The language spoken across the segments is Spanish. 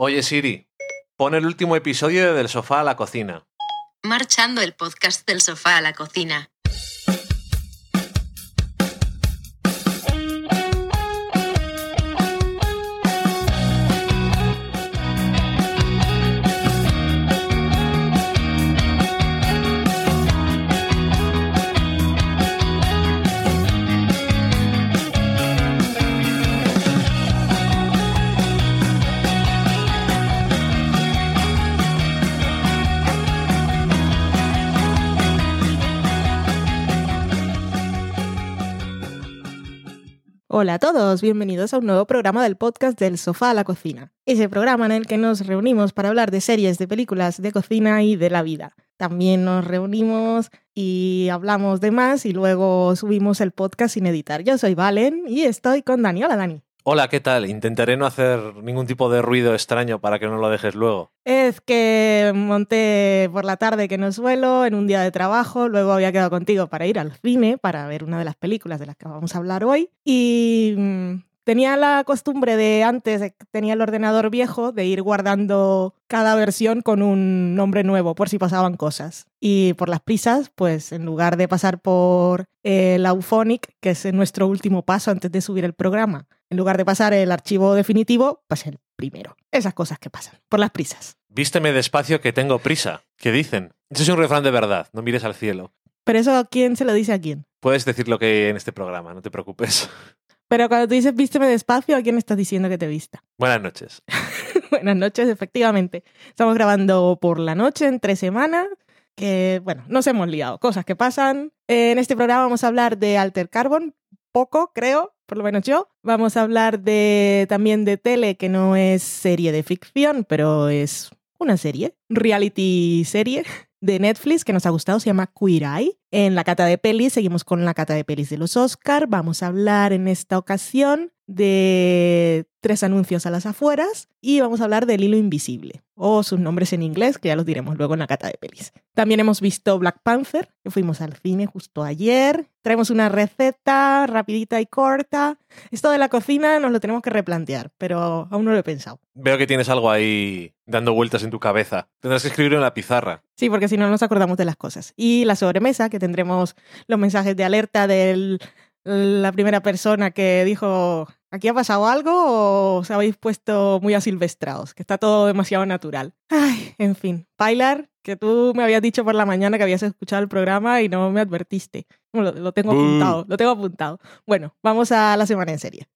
Oye Siri, pon el último episodio de Del Sofá a la Cocina. Marchando el podcast del sofá a la cocina. Hola a todos, bienvenidos a un nuevo programa del podcast del sofá a la cocina. Ese programa en el que nos reunimos para hablar de series, de películas, de cocina y de la vida. También nos reunimos y hablamos de más y luego subimos el podcast sin editar. Yo soy Valen y estoy con Dani. Hola Dani. Hola, ¿qué tal? Intentaré no hacer ningún tipo de ruido extraño para que no lo dejes luego. Es que monté por la tarde que no suelo, en un día de trabajo, luego había quedado contigo para ir al cine, para ver una de las películas de las que vamos a hablar hoy, y mm, tenía la costumbre de antes, que tenía el ordenador viejo, de ir guardando cada versión con un nombre nuevo por si pasaban cosas. Y por las prisas, pues en lugar de pasar por el Auphonic, que es nuestro último paso antes de subir el programa, en lugar de pasar el archivo definitivo, pasé el primero. Esas cosas que pasan, por las prisas. Vísteme despacio que tengo prisa. ¿Qué dicen? Eso es un refrán de verdad, no mires al cielo. Pero eso, ¿quién se lo dice a quién? Puedes decir lo que hay en este programa, no te preocupes. Pero cuando tú dices vísteme despacio, ¿a quién estás diciendo que te vista? Buenas noches. Buenas noches, efectivamente. Estamos grabando por la noche, entre semanas, que, bueno, nos hemos liado, cosas que pasan. En este programa vamos a hablar de Alter Carbon, poco, creo, por lo menos yo. Vamos a hablar de también de tele, que no es serie de ficción, pero es una serie, reality serie de Netflix que nos ha gustado, se llama Queer Eye. En la cata de pelis, seguimos con la cata de pelis de los Oscar. Vamos a hablar en esta ocasión de tres anuncios a las afueras y vamos a hablar del hilo invisible o sus nombres en inglés, que ya los diremos luego en la cata de pelis. También hemos visto Black Panther, que fuimos al cine justo ayer. Traemos una receta rapidita y corta. Esto de la cocina nos lo tenemos que replantear, pero aún no lo he pensado. Veo que tienes algo ahí dando vueltas en tu cabeza. Tendrás que escribirlo en la pizarra. Sí, porque si no nos acordamos de las cosas. Y la sobremesa, que tendremos los mensajes de alerta de la primera persona que dijo, ¿aquí ha pasado algo o os habéis puesto muy asilvestrados? Que está todo demasiado natural. Ay, en fin. Pilar, que tú me habías dicho por la mañana que habías escuchado el programa y no me advertiste. Lo, lo tengo apuntado, lo tengo apuntado. Bueno, vamos a la semana en serie.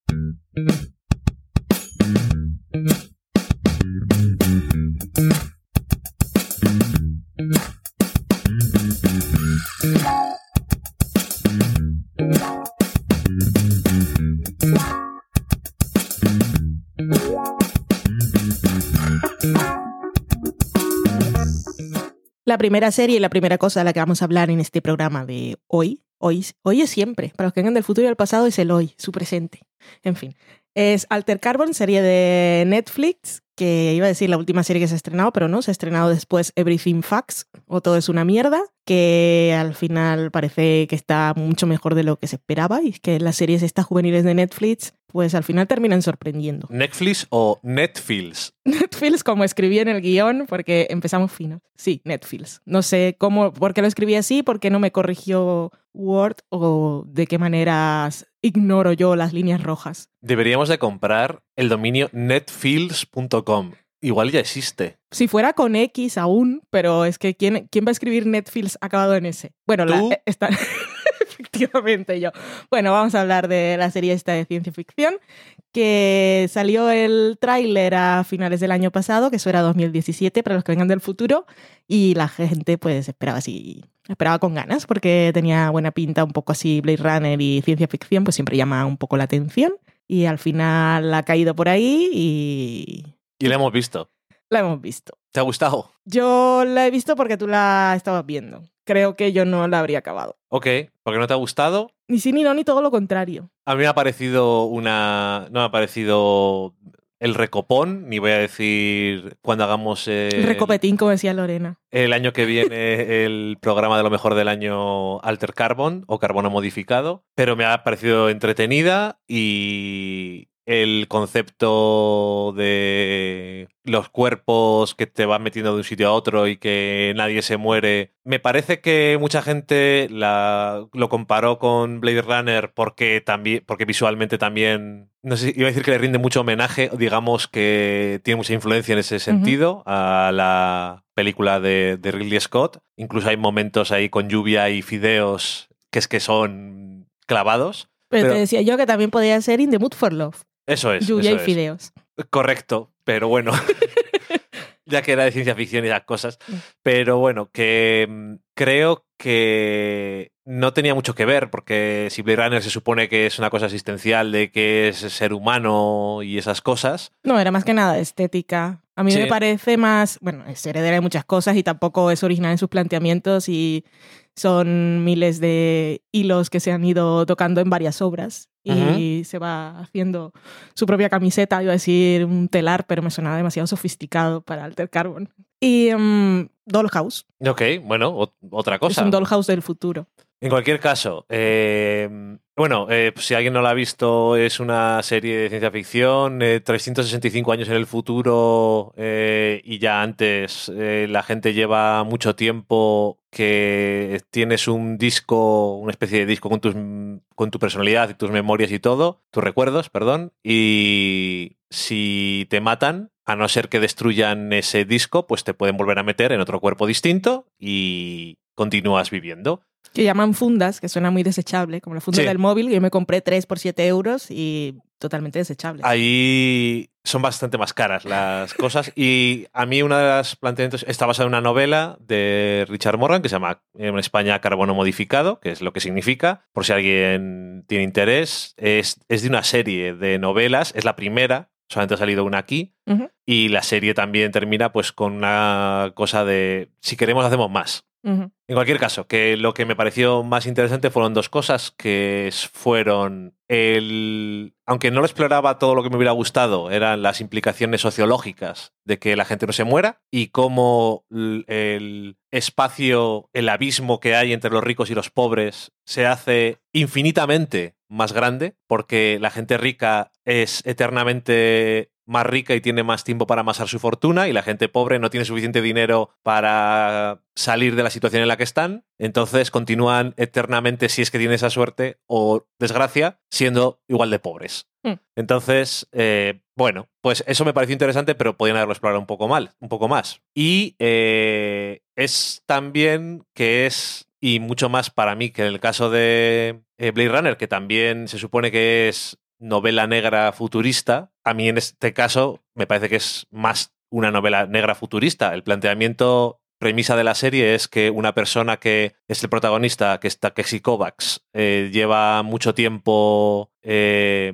La primera serie y la primera cosa de la que vamos a hablar en este programa de hoy, hoy, hoy es siempre, para los que vengan del futuro y del pasado es el hoy, su presente. En fin, es Alter Carbon, serie de Netflix, que iba a decir la última serie que se ha estrenado, pero no, se ha estrenado después Everything Facts, o Todo es una mierda, que al final parece que está mucho mejor de lo que se esperaba, y es que las series estas juveniles de Netflix, pues al final terminan sorprendiendo. ¿Netflix o Netflix? Netflix, como escribí en el guion, porque empezamos finos. Sí, Netflix. No sé cómo, por qué lo escribí así, por qué no me corrigió Word o de qué maneras ignoro yo las líneas rojas. Deberíamos de comprar el dominio netfills.com. Igual ya existe. Si fuera con X aún, pero es que ¿quién, quién va a escribir Netflix acabado en S? Bueno, la, ¿Tú? eh, está... efectivamente yo. Bueno, vamos a hablar de la serie esta de ciencia ficción, que salió el tráiler a finales del año pasado, que eso era 2017 para los que vengan del futuro, y la gente pues esperaba así, esperaba con ganas, porque tenía buena pinta, un poco así Blade Runner y ciencia ficción, pues siempre llama un poco la atención, y al final ha caído por ahí y Y la hemos visto. la hemos visto. ¿Te ha gustado? Yo la he visto porque tú la estabas viendo. Creo que yo no la habría acabado. Ok. ¿Porque no te ha gustado? Ni sí ni no, ni todo lo contrario. A mí me ha parecido una. No me ha parecido el recopón, ni voy a decir cuando hagamos el, El recopetín, como decía Lorena. el año que viene el programa de lo mejor del año Alter Carbon o Carbono Modificado, pero me ha parecido entretenida y, el concepto de los cuerpos que te van metiendo de un sitio a otro y que nadie se muere. Me parece que mucha gente la, lo comparó con Blade Runner porque también, porque visualmente también, no sé, iba a decir que le rinde mucho homenaje, digamos que tiene mucha influencia en ese sentido a la película de, de Ridley Scott. Incluso hay momentos ahí con lluvia y fideos que es que son clavados. Pero, Pero- te decía yo que también podría ser In the Mood for Love. Eso es. Lluvia eso y es. fideos. Correcto, pero bueno. ya que era de ciencia ficción y esas cosas. Mm. Pero bueno, que mm, creo que no tenía mucho que ver, porque si Blade Runner se supone que es una cosa existencial, de que es ser humano y esas cosas. No, era más que nada estética. A mí Sí. me parece más, bueno, es heredera de muchas cosas y tampoco es original en sus planteamientos y son miles de hilos que se han ido tocando en varias obras y se va haciendo su propia camiseta, iba a decir un telar, pero me sonaba demasiado sofisticado para Alter Carbon. Y mm, Dollhouse, Ok, bueno, ot- otra es cosa. un Dollhouse del futuro. En cualquier caso, eh, bueno, eh, pues si alguien no la ha visto, es una serie de ciencia ficción, eh, 365 años en el futuro eh, y ya antes eh, la gente lleva mucho tiempo que tienes un disco, una especie de disco con, tus, con tu personalidad y tus memorias y todo, tus recuerdos, perdón, y si te matan, a no ser que destruyan ese disco, pues te pueden volver a meter en otro cuerpo distinto y continúas viviendo. Que llaman fundas, que suena muy desechable, como la funda Sí. del móvil, yo me compré 3 por 7 euros y totalmente desechable. Ahí son bastante más caras las cosas. Y a mí una de las planteamientos está basada en una novela de Richard Morgan que se llama en España Carbono Modificado, que es lo que significa, por si alguien tiene interés. Es, es de una serie de novelas, es la primera, solamente ha salido una aquí. Y la serie también termina pues con una cosa de si queremos hacemos más. En cualquier caso, que lo que me pareció más interesante fueron dos cosas, que fueron el... Aunque no lo exploraba todo lo que me hubiera gustado, eran las implicaciones sociológicas de que la gente no se muera y cómo el espacio, el abismo que hay entre los ricos y los pobres se hace infinitamente más grande porque la gente rica es eternamente más rica y tiene más tiempo para amasar su fortuna y la gente pobre no tiene suficiente dinero para salir de la situación en la que están, entonces continúan eternamente, si es que tienen esa suerte o desgracia, siendo igual de pobres. Mm. Entonces, eh, bueno, pues eso me pareció interesante, pero podían haberlo explorado un poco mal, un poco más. Y eh, es también que es y mucho más para mí que en el caso de eh, Blade Runner, que también se supone que es novela negra futurista, a mí en este caso me parece que es más una novela negra futurista. El planteamiento premisa de la serie es que una persona que es el protagonista, que es Takeshi Kovacs, eh, lleva mucho tiempo eh,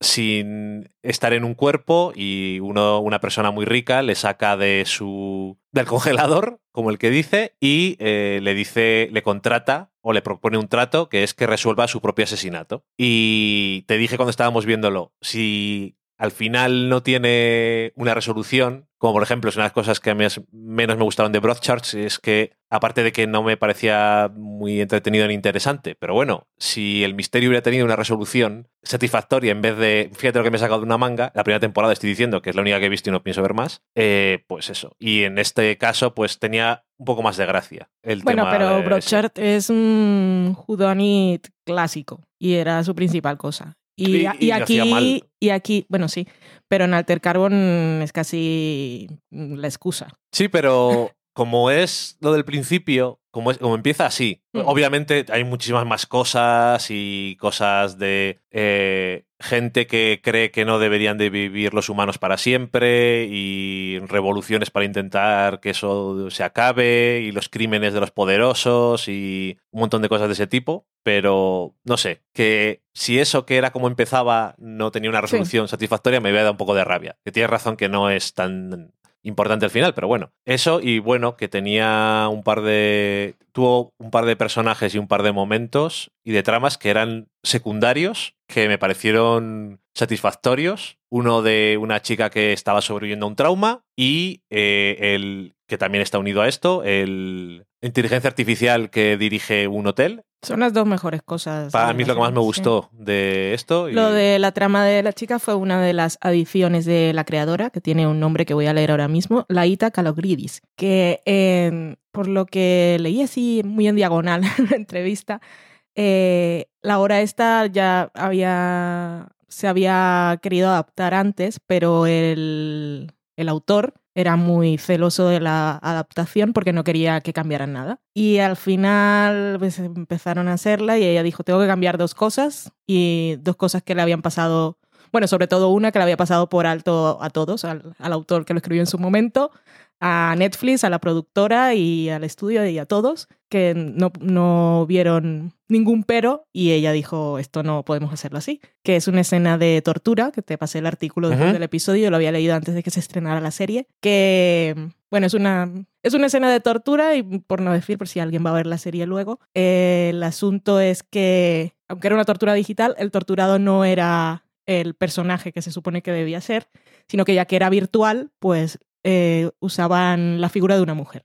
sin estar en un cuerpo y uno, una persona muy rica le saca de su del congelador, como el que dice, y eh, le dice, le contrata o le propone un trato que es que resuelva su propio asesinato. Y te dije cuando estábamos viéndolo, si al final no tiene una resolución, como por ejemplo es una de las cosas que a mí menos me gustaron de Broadchurch, es que aparte de que no me parecía muy entretenido ni interesante, pero bueno, si el misterio hubiera tenido una resolución satisfactoria en vez de, fíjate lo que me he sacado de una manga, la primera temporada estoy diciendo que es la única que he visto y no pienso ver más, eh, pues eso. Y en este caso pues tenía un poco más de gracia. El Bueno, tema pero Broadchurch es un whodunit clásico y era su principal cosa. Y, Y- y y lo hacía aquí, mal. y aquí, bueno, sí, pero en Alter Carbon es casi la excusa. Sí, pero como es lo del principio, como, es, como empieza así, Mm. obviamente hay muchísimas más cosas y cosas de eh, gente que cree que no deberían de vivir los humanos para siempre y revoluciones para intentar que eso se acabe y los crímenes de los poderosos y un montón de cosas de ese tipo. Pero no sé, que si eso que era como empezaba no tenía una Sí. resolución satisfactoria, me había dado un poco de rabia. Que tienes razón que no es tan importante al final, pero bueno, eso y bueno, que tenía un par de... tuvo un par de personajes y un par de momentos y de tramas que eran secundarios, que me parecieron satisfactorios. Uno de una chica que estaba sobreviviendo a un trauma y eh, el que también está unido a esto, el inteligencia artificial que dirige un hotel. Son las dos mejores cosas. Para mí es lo que más me sí. gustó de esto. y- Lo de la trama de la chica fue una de las adiciones de la creadora, que tiene un nombre que voy a leer ahora mismo, Laita Kalogridis, que eh, por lo que leí así muy en diagonal en la entrevista, eh, la obra esta ya había, se había querido adaptar antes, pero el, el autor era muy celoso de la adaptación porque no quería que cambiaran nada. Y al final pues, empezaron a hacerla y ella dijo, tengo que cambiar dos cosas y dos cosas que le habían pasado, bueno, sobre todo una que le había pasado por alto a todos, al autor que lo escribió en su momento, a Netflix, a la productora y al estudio y a todos, que no, no vieron ningún pero y ella dijo, esto no podemos hacerlo así, que es una escena de tortura, que te pasé el artículo después Ujú. del episodio, lo había leído antes de que se estrenara la serie, que, bueno, es una, es una escena de tortura y por no decir, por si alguien va a ver la serie luego, eh, el asunto es que, aunque era una tortura digital, el torturado no era el personaje que se supone que debía ser, sino que ya que era virtual, pues eh, usaban la figura de una mujer.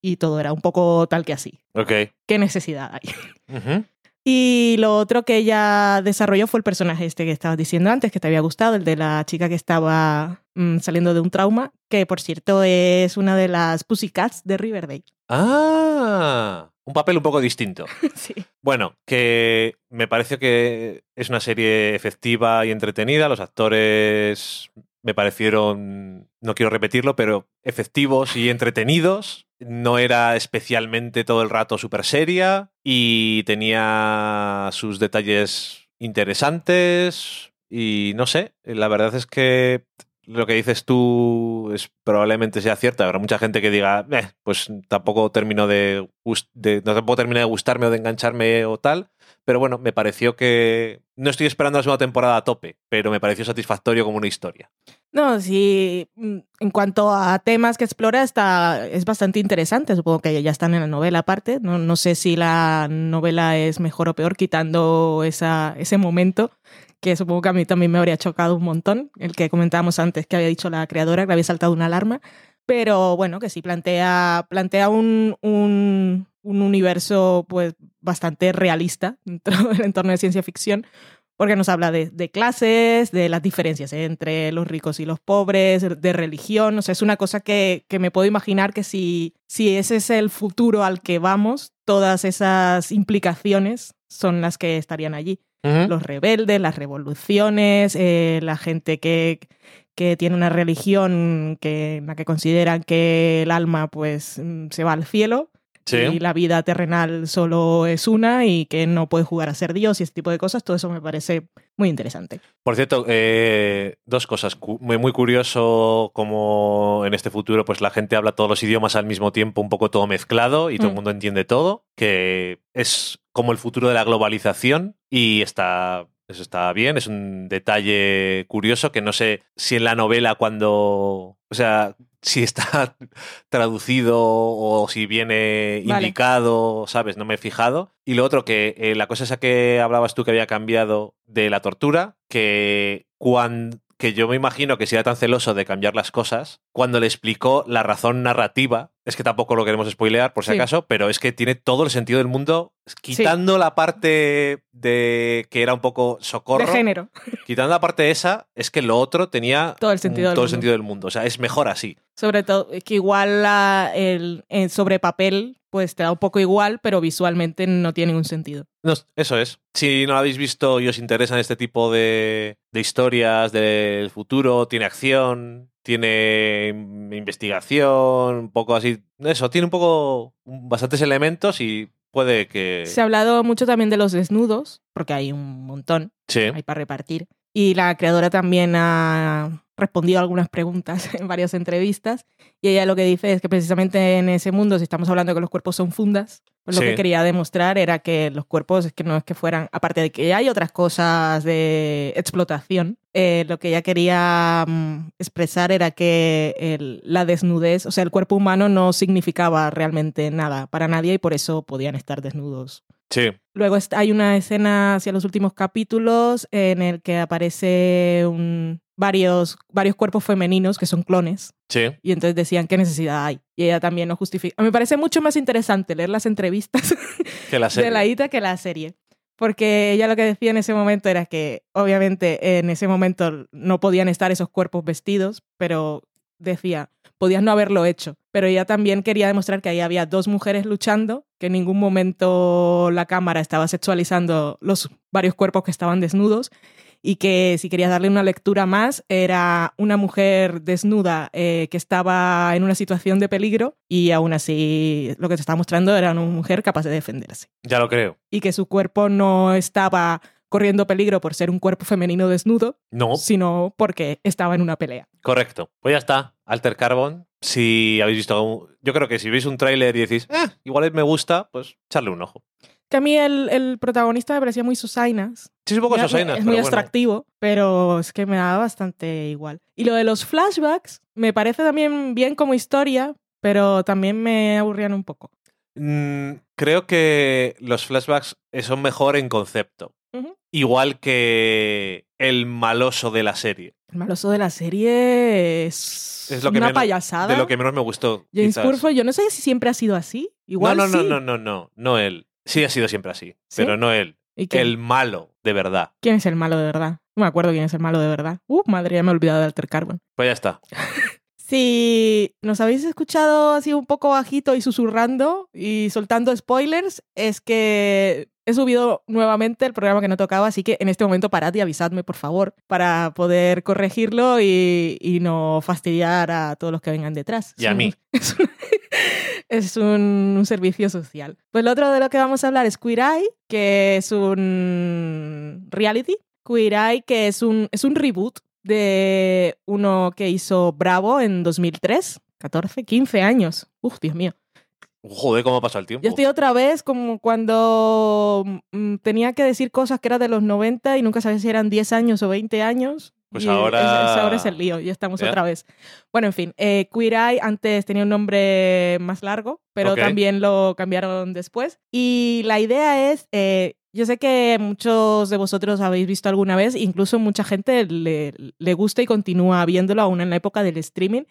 Y todo era un poco tal que así. Ok. ¿Qué necesidad hay? Y lo otro que ella desarrolló fue el personaje este que estabas diciendo antes, que te había gustado, el de la chica que estaba mm, saliendo de un trauma, que por cierto es una de las Pussycats de Riverdale. Ah, un papel un poco distinto. sí. Bueno, que me parece que es una serie efectiva y entretenida. Los actores me parecieron, no quiero repetirlo, pero efectivos y entretenidos. No era especialmente todo el rato súper seria y tenía sus detalles interesantes y no sé, la verdad es que lo que dices tú es probablemente sea cierto. Habrá mucha gente que diga, "Eh, pues tampoco termino de, de- no tampoco termina de gustarme o de engancharme o tal. Pero bueno, me pareció que no estoy esperando la segunda temporada a tope, pero me pareció satisfactorio como una historia. No, sí, mm, en cuanto a temas que explora, está, es bastante interesante. Supongo que ya están en la novela aparte. No, no sé si la novela es mejor o peor, quitando esa, ese momento, que supongo que a mí también me habría chocado un montón, el que comentábamos antes, que había dicho la creadora, que había saltado una alarma. Pero bueno, que sí plantea, plantea un, un, un universo pues bastante realista dentro del entorno de ciencia ficción, porque nos habla de, de clases, de las diferencias entre los ricos y los pobres, de religión. O sea, es una cosa que, que me puedo imaginar que si, si ese es el futuro al que vamos, todas esas implicaciones son las que estarían allí. Los rebeldes, las revoluciones, eh, la gente que, que tiene una religión que, en la que consideran que el alma pues mm, se va al cielo Sí. y la vida terrenal solo es una y que no puede jugar a ser Dios y ese tipo de cosas, todo eso me parece muy interesante. Por cierto, eh, dos cosas. Muy, muy curioso como en este futuro pues la gente habla todos los idiomas al mismo tiempo, un poco todo mezclado y todo el Mm. mundo entiende todo, que es como el futuro de la globalización y está... Eso está bien, es un detalle curioso que no sé si en la novela cuando... O sea, si está traducido o si viene Vale. indicado, ¿sabes? No me he fijado. Y lo otro, que eh, la cosa esa que hablabas tú que había cambiado de la tortura, que cuando que yo me imagino que si era tan celoso de cambiar las cosas, cuando le explicó la razón narrativa, es que tampoco lo queremos spoilear por si Sí. acaso, pero es que tiene todo el sentido del mundo, quitando la parte de que era un poco socorro, De género. quitando la parte esa, es que lo otro tenía Todo el sentido del todo el mundo. sentido del mundo, o sea, es mejor así. Sobre todo, que igual la- el, el sobre papel pues te da un poco igual, pero visualmente no tiene ningún sentido. No, eso es. Si no lo habéis visto y os interesan este tipo de, de historias del futuro, tiene acción, tiene investigación, un poco así. Eso, tiene un poco. bastantes elementos y puede que. Se ha hablado mucho también de los desnudos, porque hay un montón, Sí. hay para repartir. Y la creadora también ha respondido a algunas preguntas en varias entrevistas. Y ella lo que dice es que precisamente en ese mundo, si estamos hablando de que los cuerpos son fundas, pues lo que quería demostrar era que los cuerpos es que no es que fueran, aparte de que hay otras cosas de explotación, eh, lo que ella quería mm, expresar era que el- la desnudez, o sea, el cuerpo humano no significaba realmente nada para nadie y por eso podían estar desnudos Sí. Luego hay una escena hacia los últimos capítulos en el que aparece un- varios, varios cuerpos femeninos que son clones. Sí. Y entonces decían qué necesidad hay. Y ella también lo justifica. Me parece mucho más interesante leer las entrevistas Que la serie. de la Ita que la serie. Porque ella lo que decía en ese momento era que, obviamente, en ese momento no podían estar esos cuerpos vestidos, pero decía, podías no haberlo hecho. Pero ella también quería demostrar que ahí había dos mujeres luchando, que en ningún momento la cámara estaba sexualizando los varios cuerpos que estaban desnudos y que si querías darle una lectura más era una mujer desnuda eh, que estaba en una situación de peligro y aún así lo que te estaba mostrando era una mujer capaz de defenderse Ya lo creo. y que su cuerpo no estaba corriendo peligro por ser un cuerpo femenino desnudo, No, sino porque estaba en una pelea. correcto. Pues ya está. Alter Carbon. Si habéis visto. un- Yo creo que si veis un tráiler y decís, eh, igual me gusta, pues echarle un ojo. Que a mí el, el protagonista me parecía muy Susainas. Sí, es un poco Ya, Sosainas, Es pero muy bueno. extractivo, pero es que me da bastante igual. Y lo de los flashbacks me parece también bien como historia, pero también me aburrían un poco. Mm, creo que los flashbacks son mejor en concepto. Igual que el maloso de la serie. El maloso de la serie es, Es lo que una menos- payasada. De lo que menos me gustó. James. Purfoy, yo no sé si siempre ha sido así. Igual no, no, no, sí. no, no, no, no él. Sí ha sido siempre así, ¿Sí? pero no él. ¿Y? El malo, de verdad. ¿Quién es el malo de verdad? No me acuerdo quién es el malo de verdad. Uh, madre, ya me he olvidado de Alter Carbon. Pues ya está. Si nos habéis escuchado así un poco bajito y susurrando y soltando spoilers, es que he subido nuevamente el programa que no tocaba, así que en este momento parad y avisadme, por favor, para poder corregirlo y, y no fastidiar a todos los que vengan detrás. Y a mí. Es un, es un- un servicio social. Pues lo otro de lo que vamos a hablar es Queer Eye, que es un reality. Queer Eye, que es un, es un reboot de uno que hizo Bravo en 2003. 14, 15 años. Uf, Dios mío. Joder, cómo pasa el tiempo. Yo estoy otra vez como cuando mm, tenía que decir cosas que eran de los 90 y nunca sabía si eran 10 años o 20 años. Pues Y ahora- es- ahora es el lío, ya estamos ¿Ya? otra vez. Bueno, en fin, eh, Queer Eye antes tenía un nombre más largo, pero Ok. también lo cambiaron después. Y la idea es, eh, yo sé que muchos de vosotros habéis visto alguna vez, incluso mucha gente le, le gusta y continúa viéndolo aún en la época del streaming,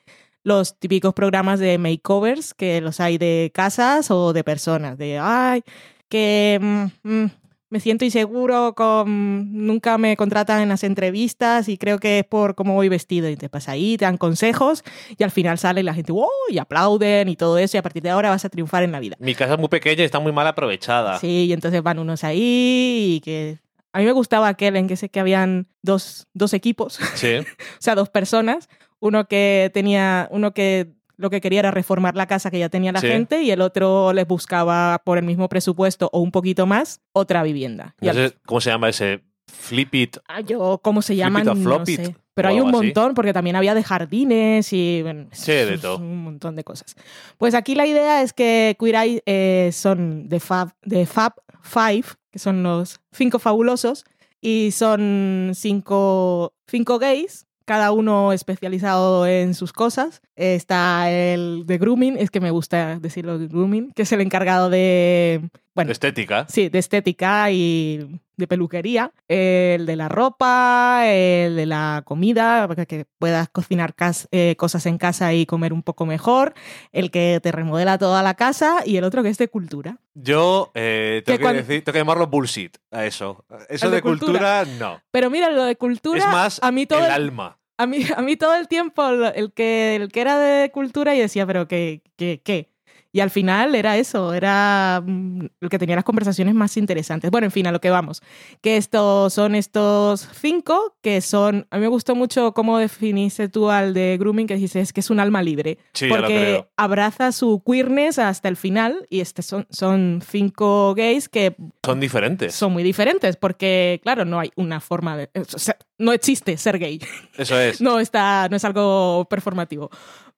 los típicos programas de makeovers que los hay de casas o de personas, de, ay, que mm, mm, me siento inseguro, con, nunca me contratan en las entrevistas y creo que es por cómo voy vestido. Y te pasa ahí, te dan consejos y al final sale la gente, ¡wow! y aplauden y todo eso y a partir de ahora vas a triunfar en la vida. Mi casa es muy pequeña y está muy mal aprovechada. Sí, y entonces van unos ahí y que... A mí me gustaba aquel en que sé que habían dos, dos equipos, Sí. o sea, dos personas. Uno que tenía, uno que lo que quería era reformar la casa que ya tenía la Sí. gente y el otro les buscaba por el mismo presupuesto o un poquito más otra vivienda. No sé cómo se llama ese Flip It. Ah, yo, ¿cómo se Flip llaman? it No it, sé. Pero hay un así. montón, porque también había de jardines y bueno, Sí, de todo. un montón de cosas. Pues aquí la idea es que Queer Eye eh, son de Fab, de Fab Five, que son los cinco fabulosos, y son cinco, cinco gays, cada uno especializado en sus cosas. Está el de grooming, es que me gusta decirlo de grooming, que es el encargado de, bueno, Estética. Sí, de estética y de peluquería. El de la ropa, el de la comida, para que puedas cocinar eh, cosas en casa y comer un poco mejor. El que te remodela toda la casa y el otro que es de cultura. Yo eh, tengo, Que que cuando- decir, tengo que llamarlo bullshit a eso. Eso ¿El de, de cultura, no. Pero mira, lo de cultura, Es más a mí todo el el, alma. a mí, a mí todo el tiempo el que, el que era de cultura y decía, pero ¿qué? ¿Qué? ¿Qué? Y al final era eso, era mm, el que tenía las conversaciones más interesantes. Bueno, en fin, a lo que vamos. Que estos son estos cinco, que son, a mí me gustó mucho cómo definiste tú al de grooming, que dices que es un alma libre. Sí, porque abraza su queerness hasta el final y este son, son cinco gays que Son diferentes. son muy diferentes porque, claro, no hay una forma de... o sea, no existe ser gay Eso es. no está, no es algo performativo.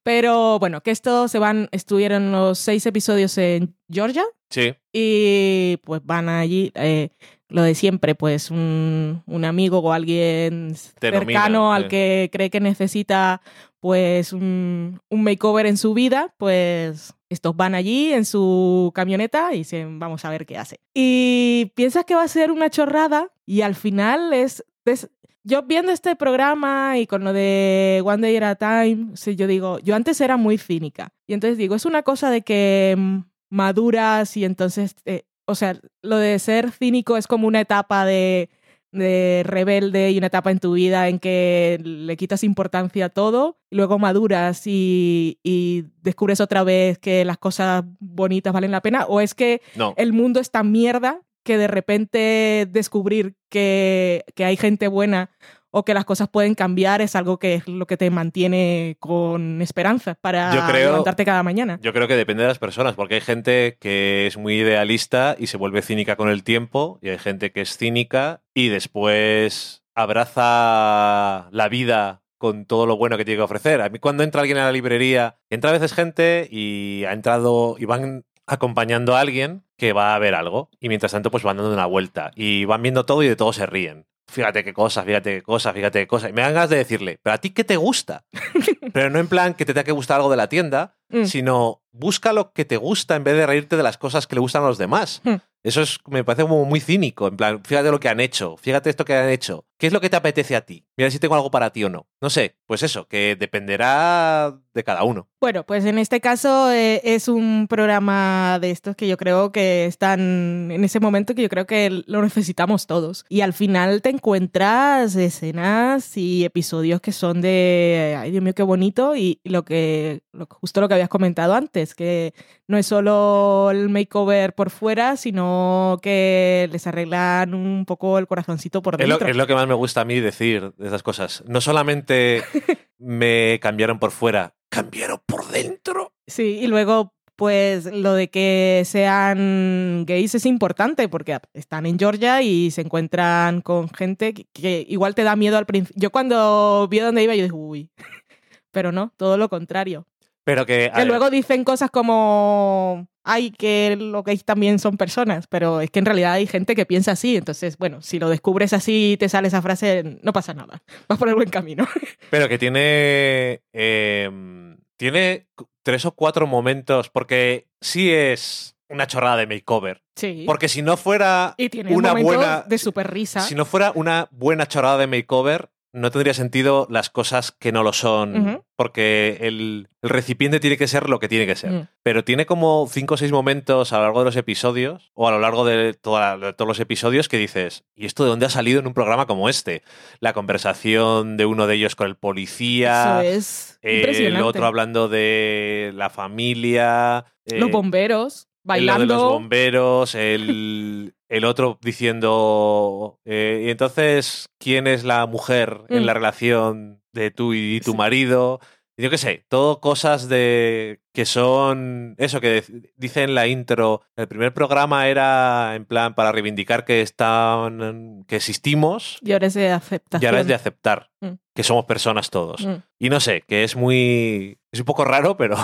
Pero bueno, que esto se van, estuvieron los seis episodios en Georgia Sí. y pues van allí. eh, lo de siempre, pues un, un amigo o alguien Te cercano al que cree que necesita pues un, un makeover en su vida, pues estos van allí en su camioneta y dicen, vamos a ver qué hace. Y piensas que va a ser una chorrada y al final es... es- yo viendo este programa y con lo de One Day at a Time, sí, yo digo, yo antes era muy cínica. Y entonces digo, es una cosa de que mm, maduras y entonces, eh, o sea, lo de ser cínico es como una etapa de, de rebelde y una etapa en tu vida en que le quitas importancia a todo, y luego maduras y, y descubres otra vez que las cosas bonitas valen la pena, o es que No. el mundo es tan mierda que de repente descubrir que, que hay gente buena o que las cosas pueden cambiar es algo que es lo que te mantiene con esperanza para Yo creo- levantarte cada mañana. Yo creo que depende de las personas, porque hay gente que es muy idealista y se vuelve cínica con el tiempo, y hay gente que es cínica y después abraza la vida con todo lo bueno que tiene que ofrecer. A mí cuando entra alguien a la librería, entra a veces gente y ha entrado y van acompañando a alguien que va a ver algo y mientras tanto pues van dando una vuelta y van viendo todo y de todo se ríen. Fíjate qué cosas, fíjate qué cosas, fíjate qué cosas. Y me dan ganas de decirle, pero a ti qué te gusta. pero no en plan que te tenga que gustar algo de la tienda, Mm. sino busca lo que te gusta en vez de reírte de las cosas que le gustan a los demás. Mm. Eso es, me parece como muy cínico. En plan, fíjate lo que han hecho, fíjate esto que han hecho. ¿Qué es lo que te apetece a ti? Mira si tengo algo para ti o no. No sé, pues eso, que dependerá de cada uno. Bueno, pues en este caso eh, es un programa de estos que yo creo que están en ese momento que yo creo que lo necesitamos todos. Y al final te encuentras escenas y episodios que son de, ay Dios mío, qué bonito. Y lo que, lo- justo lo que habías comentado antes, que no es solo el makeover por fuera, sino que les arreglan un poco el corazoncito por Es lo, dentro. es lo que más me gusta a mí decir de esas cosas. No solamente me cambiaron por fuera, cambiaron por dentro. Sí, y luego, pues lo de que sean gays es importante porque están en Georgia y se encuentran con gente que, que igual te da miedo al principio. Yo cuando vi dónde iba, yo dije, uy. Pero no, todo lo contrario. Pero que... a luego dicen cosas como, ay, que los gays también son personas, pero es que en realidad hay gente que piensa así. Entonces, bueno, si lo descubres así y te sale esa frase, no pasa nada. Vas por el buen camino. Pero que tiene. eh, tiene tres o cuatro momentos. Porque sí es una chorrada de makeover. Sí. Porque si no fuera y tiene una buena. de super risa. Si no fuera una buena chorrada de makeover, no tendría sentido las cosas que no lo son. Porque el, el recipiente tiene que ser lo que tiene que ser. Mm. Pero tiene como cinco o seis momentos a lo largo de los episodios, o a lo largo de, toda- de todos los episodios, que dices, ¿y esto de dónde ha salido en un programa como este? La conversación de uno de ellos con el policía. Eso es El impresionante. otro hablando de la familia. eh, los bomberos Lo bailando. de los bomberos, el, el otro diciendo. eh, y entonces, ¿quién es la mujer en Mm. la relación de tú y tu Sí. marido? Y Yo qué sé, todo cosas de que son eso que dice en la intro. El primer programa era en plan para reivindicar que están que existimos Y ahora es de y aceptación. ahora es de aceptar Mm. que somos personas todos. Mm. Y no sé, que es muy. Es un poco raro, pero.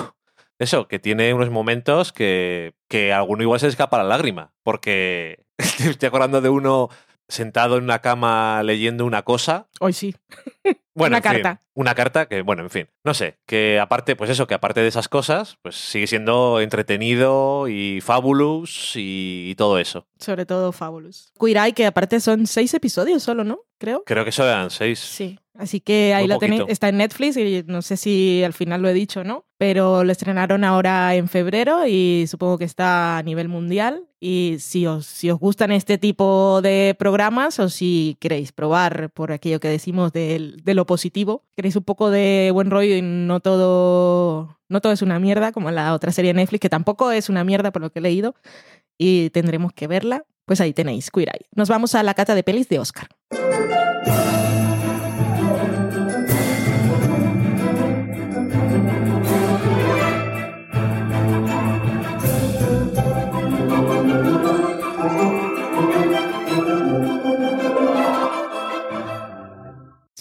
Eso, que tiene unos momentos que, que a alguno igual se escapa la lágrima. Porque estoy acordando de uno sentado en una cama leyendo una cosa. Hoy sí. Bueno, Una en fin, carta. una carta que, bueno, en fin. No sé, que aparte, pues eso, que aparte de esas cosas, pues sigue siendo entretenido y fabulous y, y todo eso. Sobre todo Fabulous. Queer que aparte son seis episodios solo, ¿no? Creo. Creo que eso eran seis. Sí. Así que ahí Muy la tenéis. Está en Netflix y no sé si al final lo he dicho, ¿no? Pero lo estrenaron ahora en febrero y supongo que está a nivel mundial. Y si os, si os gustan este tipo de programas o si queréis probar por aquello que decimos del- de, lo positivo, queréis un poco de buen rollo y no todo, no todo es una mierda, como la otra serie de Netflix, que tampoco es una mierda por lo que he leído, y tendremos que verla, pues ahí tenéis, Queer Eye. Nos vamos a la cata de pelis de Oscar.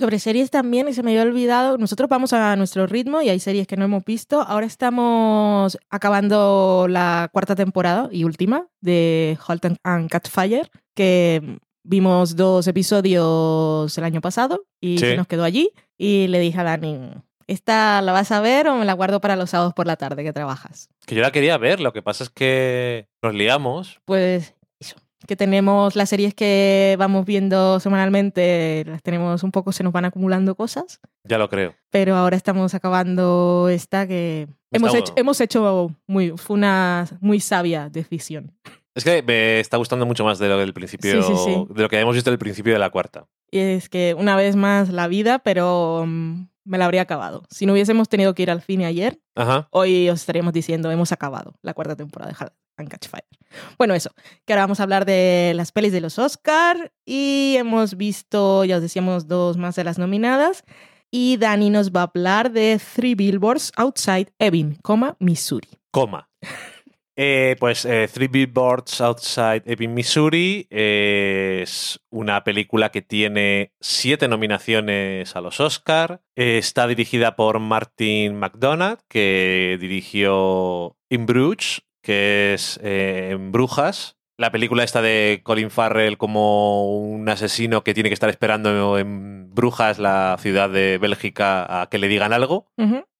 Sobre series también, y se me había olvidado, nosotros vamos a nuestro ritmo y hay series que no hemos visto. Ahora estamos acabando la cuarta temporada y última de Halt and Catfire, que vimos dos episodios el año pasado y Sí. se nos quedó allí. Y le dije a Dani, ¿esta la vas a ver o me la guardo para los sábados por la tarde que trabajas? Que yo la quería ver, lo que pasa es que nos liamos. Pues que tenemos las series que vamos viendo semanalmente, las tenemos un poco, se nos van acumulando cosas, Ya lo creo. pero ahora estamos acabando esta que hemos Está hecho, bueno. hemos hecho muy, fue una muy sabia decisión. Es que me está gustando mucho más de lo del principio, Sí, sí, sí. de lo que habíamos visto del principio de la cuarta. Y es que una vez más la vida, pero mm, me la habría acabado. Si no hubiésemos tenido que ir al cine ayer, Ajá. hoy os estaríamos diciendo, hemos acabado la cuarta temporada de and Catch Fire. Bueno, eso, que ahora vamos a hablar de las pelis de los Oscar y hemos visto, ya os decíamos, dos más de las nominadas. Y Dani nos va a hablar de Three Billboards Outside Ebbing, coma, Missouri. Coma. Eh, pues eh, Three Billboards Outside Ebbing, Missouri eh, es una película que tiene siete nominaciones a los Oscar. Está dirigida por Martin McDonagh, que dirigió In Bruges, que es eh, en Brujas. La película esta de Colin Farrell como un asesino que tiene que estar esperando en Brujas, la ciudad de Bélgica, a que le digan algo.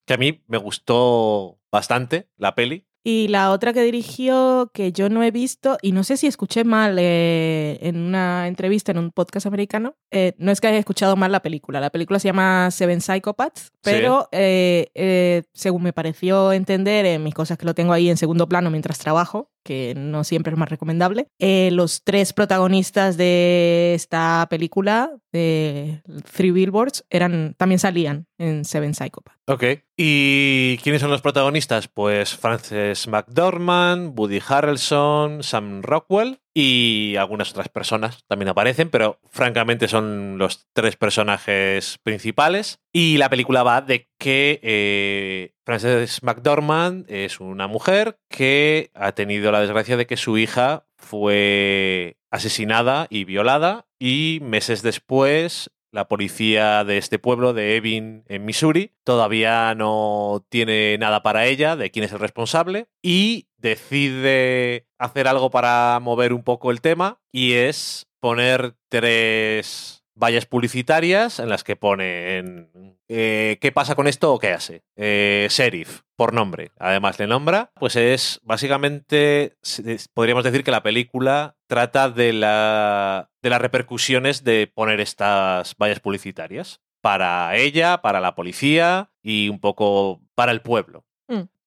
Que a mí me gustó bastante la peli. Y la otra que dirigió, que yo no he visto, y no sé si escuché mal eh, en una entrevista en un podcast americano, eh, no es que haya escuchado mal la película, la película se llama Seven Psychopaths, pero eh, eh, según me pareció entender en mis cosas que lo tengo ahí en segundo plano mientras trabajo, que no siempre es más recomendable, eh, los tres protagonistas de esta película, de Three Billboards, eran, también salían en Seven Psychopaths. Ok. ¿Y quiénes son los protagonistas? Pues Frances McDormand, Woody Harrelson, Sam Rockwell y algunas otras personas también aparecen, pero francamente son los tres personajes principales. Y la película va de que eh, Frances McDormand es una mujer que ha tenido la desgracia de que su hija fue asesinada y violada y meses después la policía de este pueblo, de Ebbing, en Missouri, todavía no tiene nada para ella de quién es el responsable y decide hacer algo para mover un poco el tema y es poner tres vallas publicitarias en las que ponen eh, qué pasa con esto o qué hace. Eh, sheriff, por nombre. Además le nombra. Pues es básicamente, podríamos decir que la película trata de, la, de las repercusiones de poner estas vallas publicitarias. Para ella, para la policía y un poco para el pueblo.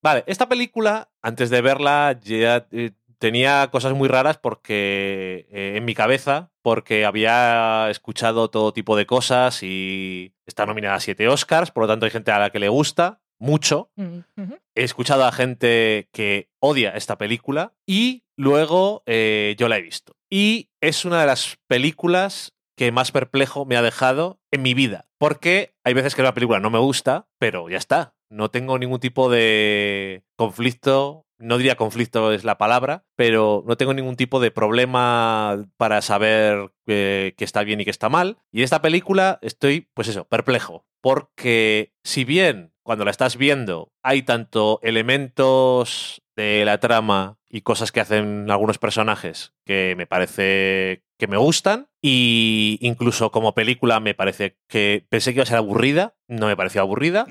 Vale, esta película, antes de verla, ya eh, tenía cosas muy raras porque eh, en mi cabeza, porque había escuchado todo tipo de cosas y está nominada a siete Oscars, por lo tanto hay gente a la que le gusta mucho. Mm. He escuchado a gente que odia esta película y luego eh, yo la he visto. Y es una de las películas que más perplejo me ha dejado en mi vida. Porque hay veces que la película no me gusta, pero ya está. No tengo ningún tipo de conflicto. No diría conflicto es la palabra, pero no tengo ningún tipo de problema para saber qué está bien y qué está mal. Y esta película estoy, pues eso, perplejo. Porque si bien cuando la estás viendo hay tanto elementos de la trama y cosas que hacen algunos personajes que me parece que me gustan y incluso como película me parece que pensé que iba a ser aburrida, no me pareció aburrida.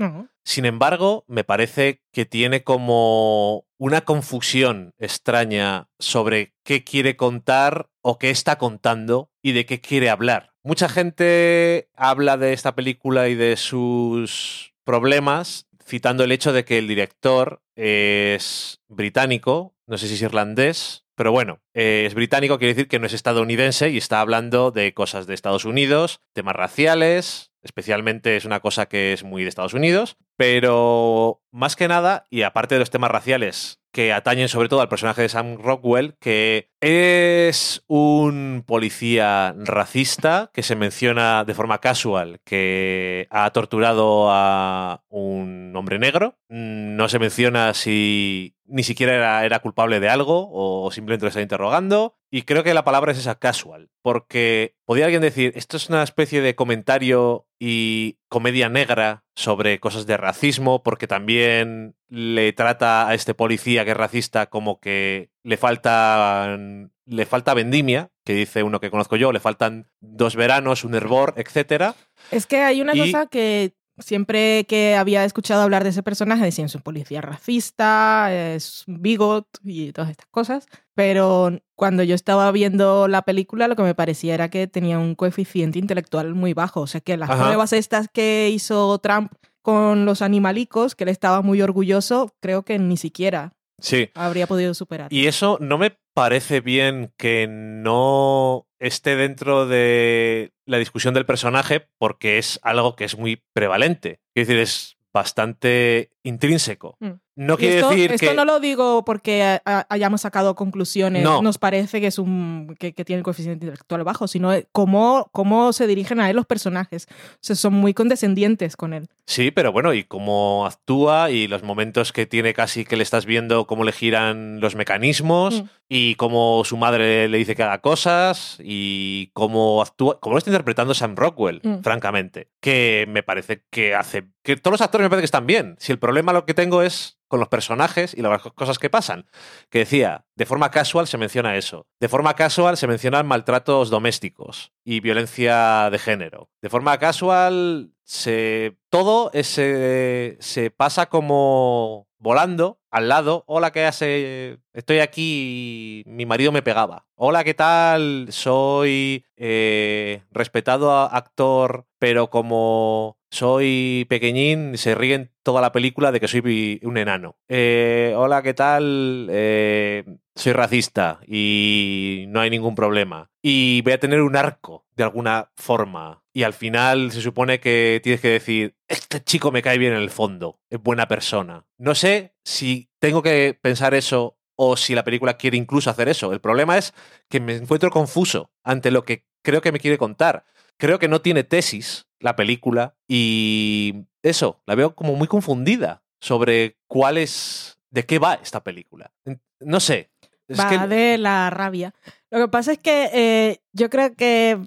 Sin embargo, me parece que tiene como una confusión extraña sobre qué quiere contar o qué está contando y de qué quiere hablar. Mucha gente habla de esta película y de sus problemas citando el hecho de que el director es británico, no sé si es irlandés, pero bueno, eh, es británico, quiere decir que no es estadounidense y está hablando de cosas de Estados Unidos, temas raciales, especialmente es una cosa que es muy de Estados Unidos, pero más que nada, y aparte de los temas raciales que atañen sobre todo al personaje de Sam Rockwell, que es un policía racista que se menciona de forma casual que ha torturado a un hombre negro. Mm, No se menciona si ni siquiera era, era culpable de algo o simplemente lo está interrogando. Y creo que la palabra es esa casual, porque podría alguien decir, esto es una especie de comentario y comedia negra sobre cosas de racismo, porque también le trata a este policía que es racista como que le falta le falta vendimia, que dice uno que conozco yo, le faltan dos veranos, un hervor, etcétera. Es que hay una Y- cosa que siempre que había escuchado hablar de ese personaje decían es un policía racista, es un bigot y todas estas cosas, pero cuando yo estaba viendo la película lo que me parecía era que tenía un coeficiente intelectual muy bajo, o sea que las Ajá. pruebas estas que hizo Trump con los animalicos, que él estaba muy orgulloso, creo que ni siquiera Sí. habría podido superar. Y eso no me parece bien que no esté dentro de la discusión del personaje porque es algo que es muy prevalente. Es decir, es bastante intrínseco. Mm. No quiere esto, decir esto que... no lo digo porque hayamos sacado conclusiones, No. nos parece que es un que, que tiene el coeficiente intelectual bajo, sino cómo, cómo se dirigen a él los personajes. O sea, son muy condescendientes con él. Sí, pero bueno, y cómo actúa y los momentos que tiene casi que le estás viendo cómo le giran los mecanismos Mm. Y cómo su madre le dice que haga cosas y cómo actúa, cómo lo está interpretando Sam Rockwell, Mm. francamente, que me parece que hace que todos los actores me parece que están bien. Si el problema lo que tengo es con los personajes y las cosas que pasan, que decía, de forma casual se menciona eso, de forma casual se mencionan maltratos domésticos y violencia de género, de forma casual se todo ese, se pasa como volando al lado, hola, ¿qué hace? Estoy aquí y mi marido me pegaba. Hola, ¿qué tal? Soy eh, respetado actor, pero como soy pequeñín, se ríen toda la película de que soy un enano. Eh, hola, ¿qué tal? Eh, soy racista y no hay ningún problema. Y voy a tener un arco de alguna forma. Y al final se supone que tienes que decir, este chico me cae bien en el fondo, es buena persona. No sé si tengo que pensar eso o si la película quiere incluso hacer eso. El problema es que me encuentro confuso ante lo que creo que me quiere contar. Creo que no tiene tesis la película y eso, la veo como muy confundida sobre cuál es, de qué va esta película. No sé. Es Va que- de la rabia. Lo que pasa es que eh, yo creo que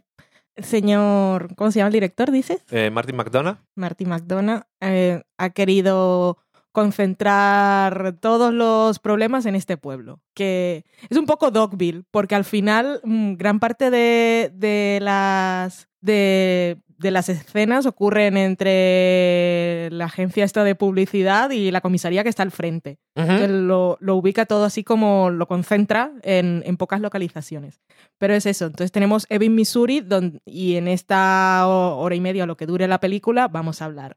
el señor, ¿cómo se llama el director, dices? eh, Martin McDonough. Marty McDonough eh, ha querido concentrar todos los problemas en este pueblo, que es un poco Dogville, porque al final mm, gran parte de, de las de, de las escenas ocurren entre la agencia esta de publicidad y la comisaría que está al frente. Entonces, lo, lo ubica todo así como lo concentra en, en pocas localizaciones. Pero es eso. Entonces tenemos Ebbing, Missouri, y en esta ho- hora y media, o lo que dure la película, vamos a hablar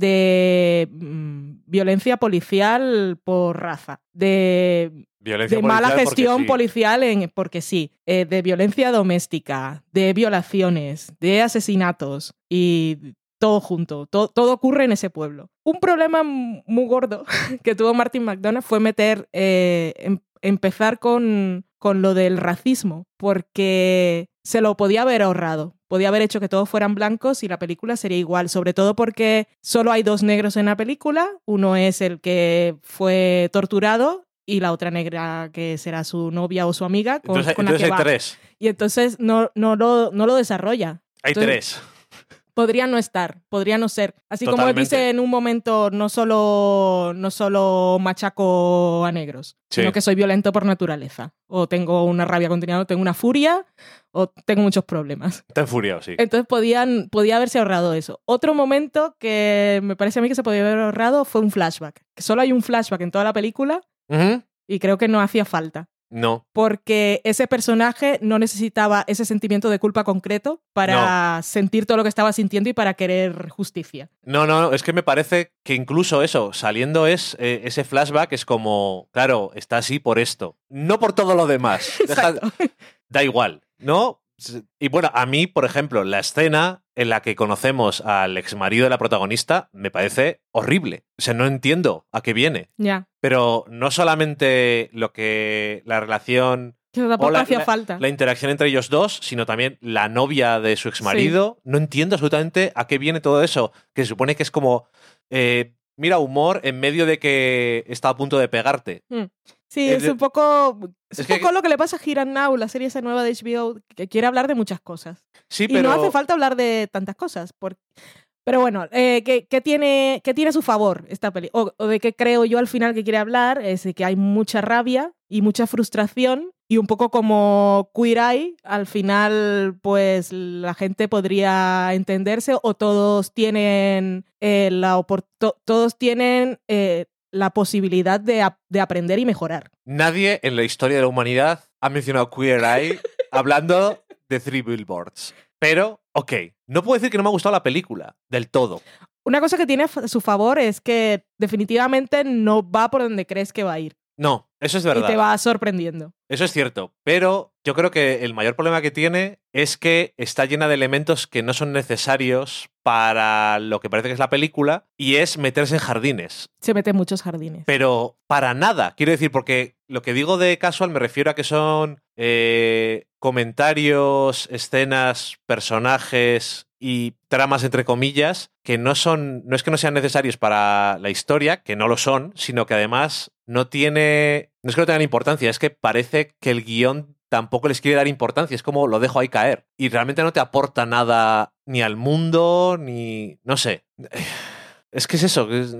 de mm, violencia policial por raza, de, Violencia de mala gestión sí. policial, en, porque sí, eh, de violencia doméstica, de violaciones, de asesinatos y todo junto, to- todo ocurre en ese pueblo. Un problema muy gordo que tuvo Martin McDonough fue meter, eh, em- empezar con, con lo del racismo, porque se lo podía haber ahorrado. Podía haber hecho que todos fueran blancos y la película sería igual, sobre todo porque solo hay dos negros en la película. Uno es el que fue torturado y la otra negra que será su novia o su amiga con, Entonces, con la entonces que hay va. tres. Y entonces no, no, lo, no lo desarrolla. Hay Entonces, tres. Podría no estar, podría no ser. Así como él Totalmente. dice en un momento, no solo, no solo machaco a negros, Sí. sino que soy violento por naturaleza. O tengo una rabia contenida, o tengo una furia, o tengo muchos problemas. Está enfuriado, sí. Entonces podían, podía haberse ahorrado eso. Otro momento que me parece a mí que se podía haber ahorrado fue un flashback. Que solo hay un flashback en toda la película Ujú. y creo que no hacía falta No. porque ese personaje no necesitaba ese sentimiento de culpa concreto para sentir todo lo que estaba sintiendo y para querer justicia. No, no, no, es que me parece que incluso eso, saliendo es eh, ese flashback es como, claro, está así por esto, no por todo lo demás. Deja- da igual, ¿no? Y bueno, a mí, por ejemplo, la escena en la que conocemos al exmarido de la protagonista me parece horrible. O sea, no entiendo a qué viene. Ya. Pero no solamente lo que la relación Que tampoco O la- hacía falta. la interacción entre ellos dos, sino también la novia de su exmarido. No entiendo absolutamente a qué viene todo eso, que se supone que es como... eh, mira, humor en medio de que está a punto de pegarte. Sí, Es es, un poco, es Es un que- poco lo que le pasa a Hiram Now, la serie esa nueva de HBO, que quiere hablar de muchas cosas. Sí, Y pero. no hace falta hablar de tantas cosas. Pero bueno, eh, ¿qué, qué tiene, qué tiene a su favor esta peli? O, o de qué creo yo al final que quiere hablar es de que hay mucha rabia y mucha frustración y un poco como Queer Eye, al final pues la gente podría entenderse o todos tienen eh, la todos tienen eh, la posibilidad de, ap- de aprender y mejorar. Nadie en la historia de la humanidad ha mencionado Queer Eye hablando de Three Billboards. Pero, ok, no puedo decir que no me ha gustado la película, del todo. Una cosa que tiene a su favor es que definitivamente no va por donde crees que va a ir. No, eso es y verdad. te va sorprendiendo. Eso es cierto, pero yo creo que el mayor problema que tiene es que está llena de elementos que no son necesarios para lo que parece que es la película y es meterse en jardines. Se mete en muchos jardines. Pero para nada, quiero decir, porque lo que digo de casual me refiero a que son eh, comentarios, escenas, personajes y tramas entre comillas que no son, no es que no sean necesarios para la historia, que no lo son, sino que además no tiene, no es que no tengan importancia, es que parece que el guion tampoco les quiere dar importancia, es como lo dejo ahí caer. Y realmente no te aporta nada ni al mundo ni, no sé, es que es eso, que es-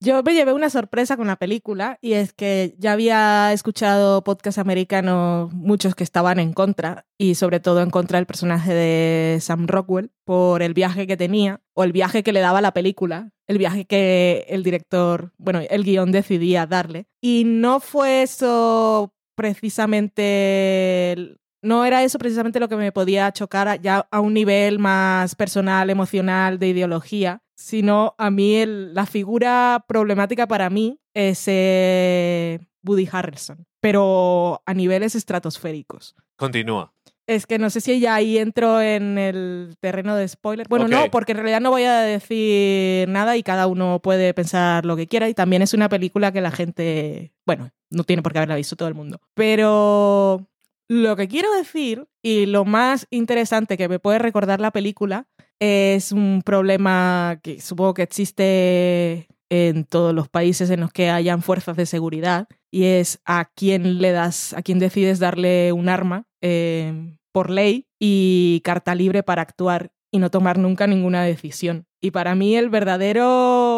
Yo me llevé una sorpresa con la película y es que ya había escuchado podcasts americanos, muchos que estaban en contra y sobre todo en contra del personaje de Sam Rockwell por el viaje que tenía o el viaje que le daba la película, el viaje que el director, bueno, el guion decidía darle. Y no fue eso precisamente no era eso precisamente lo que me podía chocar ya a un nivel más personal, emocional, de ideología, sino a mí el- la figura problemática para mí es eh, Woody Harrelson, pero a niveles estratosféricos. continúa. Es que no sé si ya ahí entro en el terreno de spoiler. Bueno, no, porque en realidad no voy a decir nada y cada uno puede pensar lo que quiera. Y también es una película que la gente, bueno, no tiene por qué haberla visto todo el mundo. Pero lo que quiero decir y lo más interesante que me puede recordar la película es un problema que supongo que existe en todos los países en los que hayan fuerzas de seguridad y es a quién le das, a quién decides darle un arma eh, por ley y carta libre para actuar y no tomar nunca ninguna decisión. Y para mí el verdadero,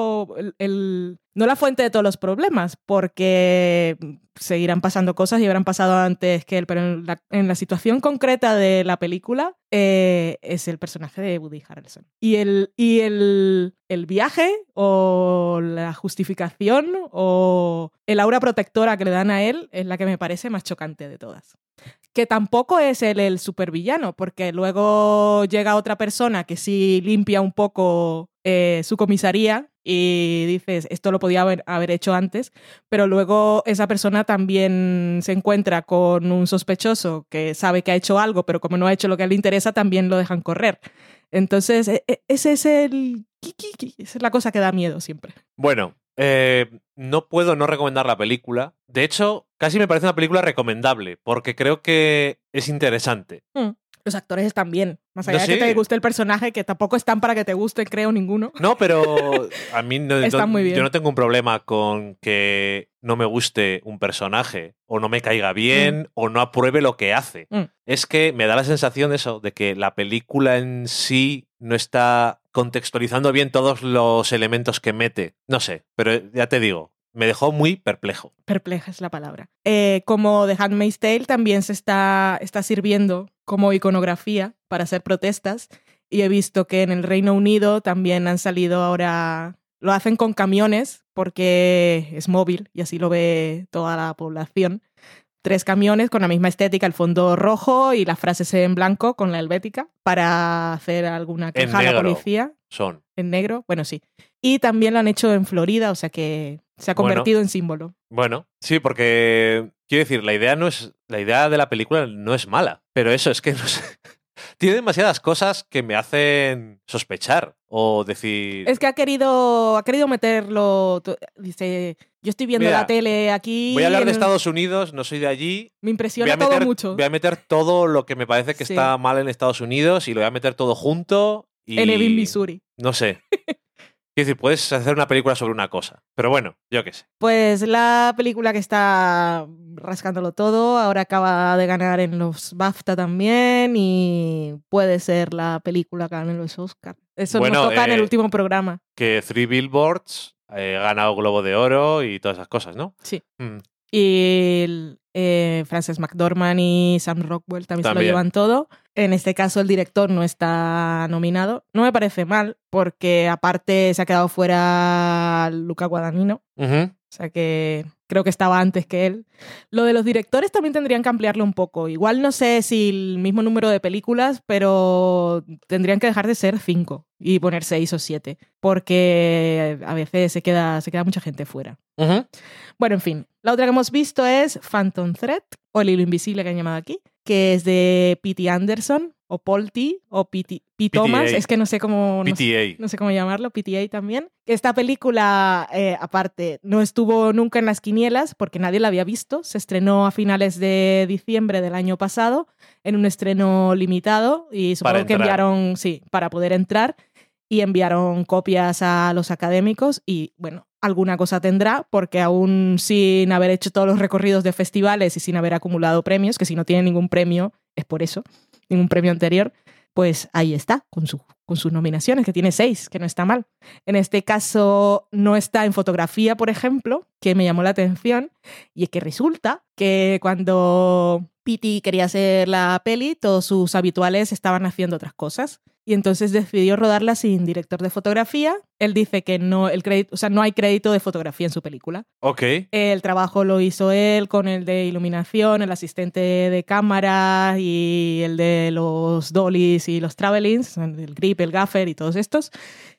no la fuente de todos los problemas, porque seguirán pasando cosas y habrán pasado antes que él, pero en la, en la situación concreta de la película eh, es el personaje de Woody Harrelson. Y, el, y el, el viaje o la justificación o el aura protectora que le dan a él es la que me parece más chocante de todas que tampoco es él el supervillano, porque luego llega otra persona que sí limpia un poco eh, su comisaría y dices, esto lo podía haber, hecho antes, pero luego esa persona también se encuentra con un sospechoso que sabe que ha hecho algo, pero como no ha hecho lo que le interesa, también lo dejan correr. Entonces, e- e- ese es el... Esa es la cosa que da miedo siempre. Bueno, eh, no puedo no recomendar la película. De hecho, casi me parece una película recomendable, porque creo que es interesante. Los actores están bien. Más No, allá de que sí. te guste el personaje, que tampoco están para que te guste, creo, ninguno. No, pero a mí no, muy bien. yo no tengo un problema con que no me guste un personaje, o no me caiga bien, o no apruebe lo que hace. Mm. Es que me da la sensación de eso, de que la película en sí no está contextualizando bien todos los elementos que mete. No sé, pero ya te digo, me dejó muy perplejo. Perpleja es la palabra. Eh, como The Handmaid's Tale también se está, está sirviendo como iconografía para hacer protestas y he visto que en el Reino Unido también han salido ahora, lo hacen con camiones porque es móvil y así lo ve toda la población. Tres camiones con la misma estética, el fondo rojo y las frases en blanco con la helvética para hacer alguna queja a la policía Son. en negro. Bueno, sí. Y también lo han hecho en Florida, o sea que se ha Bueno. convertido en símbolo. Bueno, sí, porque quiero decir, la idea no es. La idea de la película no es mala. Pero eso es que no sé. Tiene demasiadas cosas que me hacen sospechar. O decir. Es que ha querido, ha querido meterlo. Dice, yo estoy viendo Mira, la tele aquí. Voy a hablar de Estados Unidos, no soy de allí. Me impresiona a, todo meter, mucho. voy a meter todo lo que me parece que Sí. está mal en Estados Unidos y lo voy a meter todo junto. Y... En Ebbing, Missouri. No sé. Quiero decir, puedes hacer una película sobre una cosa. Pero bueno, yo qué sé. Pues la película que está rascándolo todo, ahora acaba de ganar en los BAFTA también y puede ser la película que gane los Oscar. Eso Bueno, nos toca en el eh, último programa. Que Three Billboards eh, ha ganado Globo de Oro y todas esas cosas, ¿no? Sí. Mm. Y el, eh, Frances McDormand y Sam Rockwell también, se También. lo llevan todo. En este caso, el director no está nominado. No me parece mal, porque aparte se ha quedado fuera Luca Guadagnino. O sea que creo que estaba antes que él. Lo de los directores también tendrían que ampliarlo un poco. Igual no sé si el mismo número de películas, pero tendrían que dejar de ser cinco y poner seis o siete. Porque a veces se queda, se queda mucha gente fuera. Bueno, en fin. La otra que hemos visto es Phantom Thread, o El hilo invisible que han llamado aquí, que es de P.T. Anderson, o Paul T, o P.T. Thomas. Es que no sé cómo... no sé- PTA. no sé cómo llamarlo, PTA también. Esta película, eh, aparte, no estuvo nunca en las quinielas porque nadie la había visto. Se estrenó a finales de diciembre del año pasado en un estreno limitado y supongo Para que enviaron, sí, para poder entrar y enviaron copias a los académicos y bueno, alguna cosa tendrá porque aún sin haber hecho todos los recorridos de festivales y sin haber acumulado premios, que si no tiene ningún premio es por eso, ningún premio anterior, pues ahí está, con, su, con sus nominaciones, que tiene seis, que no está mal. En este caso no está en fotografía, por ejemplo, que me llamó la atención, y es que resulta que cuando Piti quería hacer la peli, todos sus habituales estaban haciendo otras cosas. Y entonces decidió rodarla sin director de fotografía. Él dice que no, el crédito, o sea, no hay crédito de fotografía en su película. Ok. El trabajo lo hizo él con el de iluminación, el asistente de cámara y el de los dollies y los travelings, el grip, el gaffer y todos estos.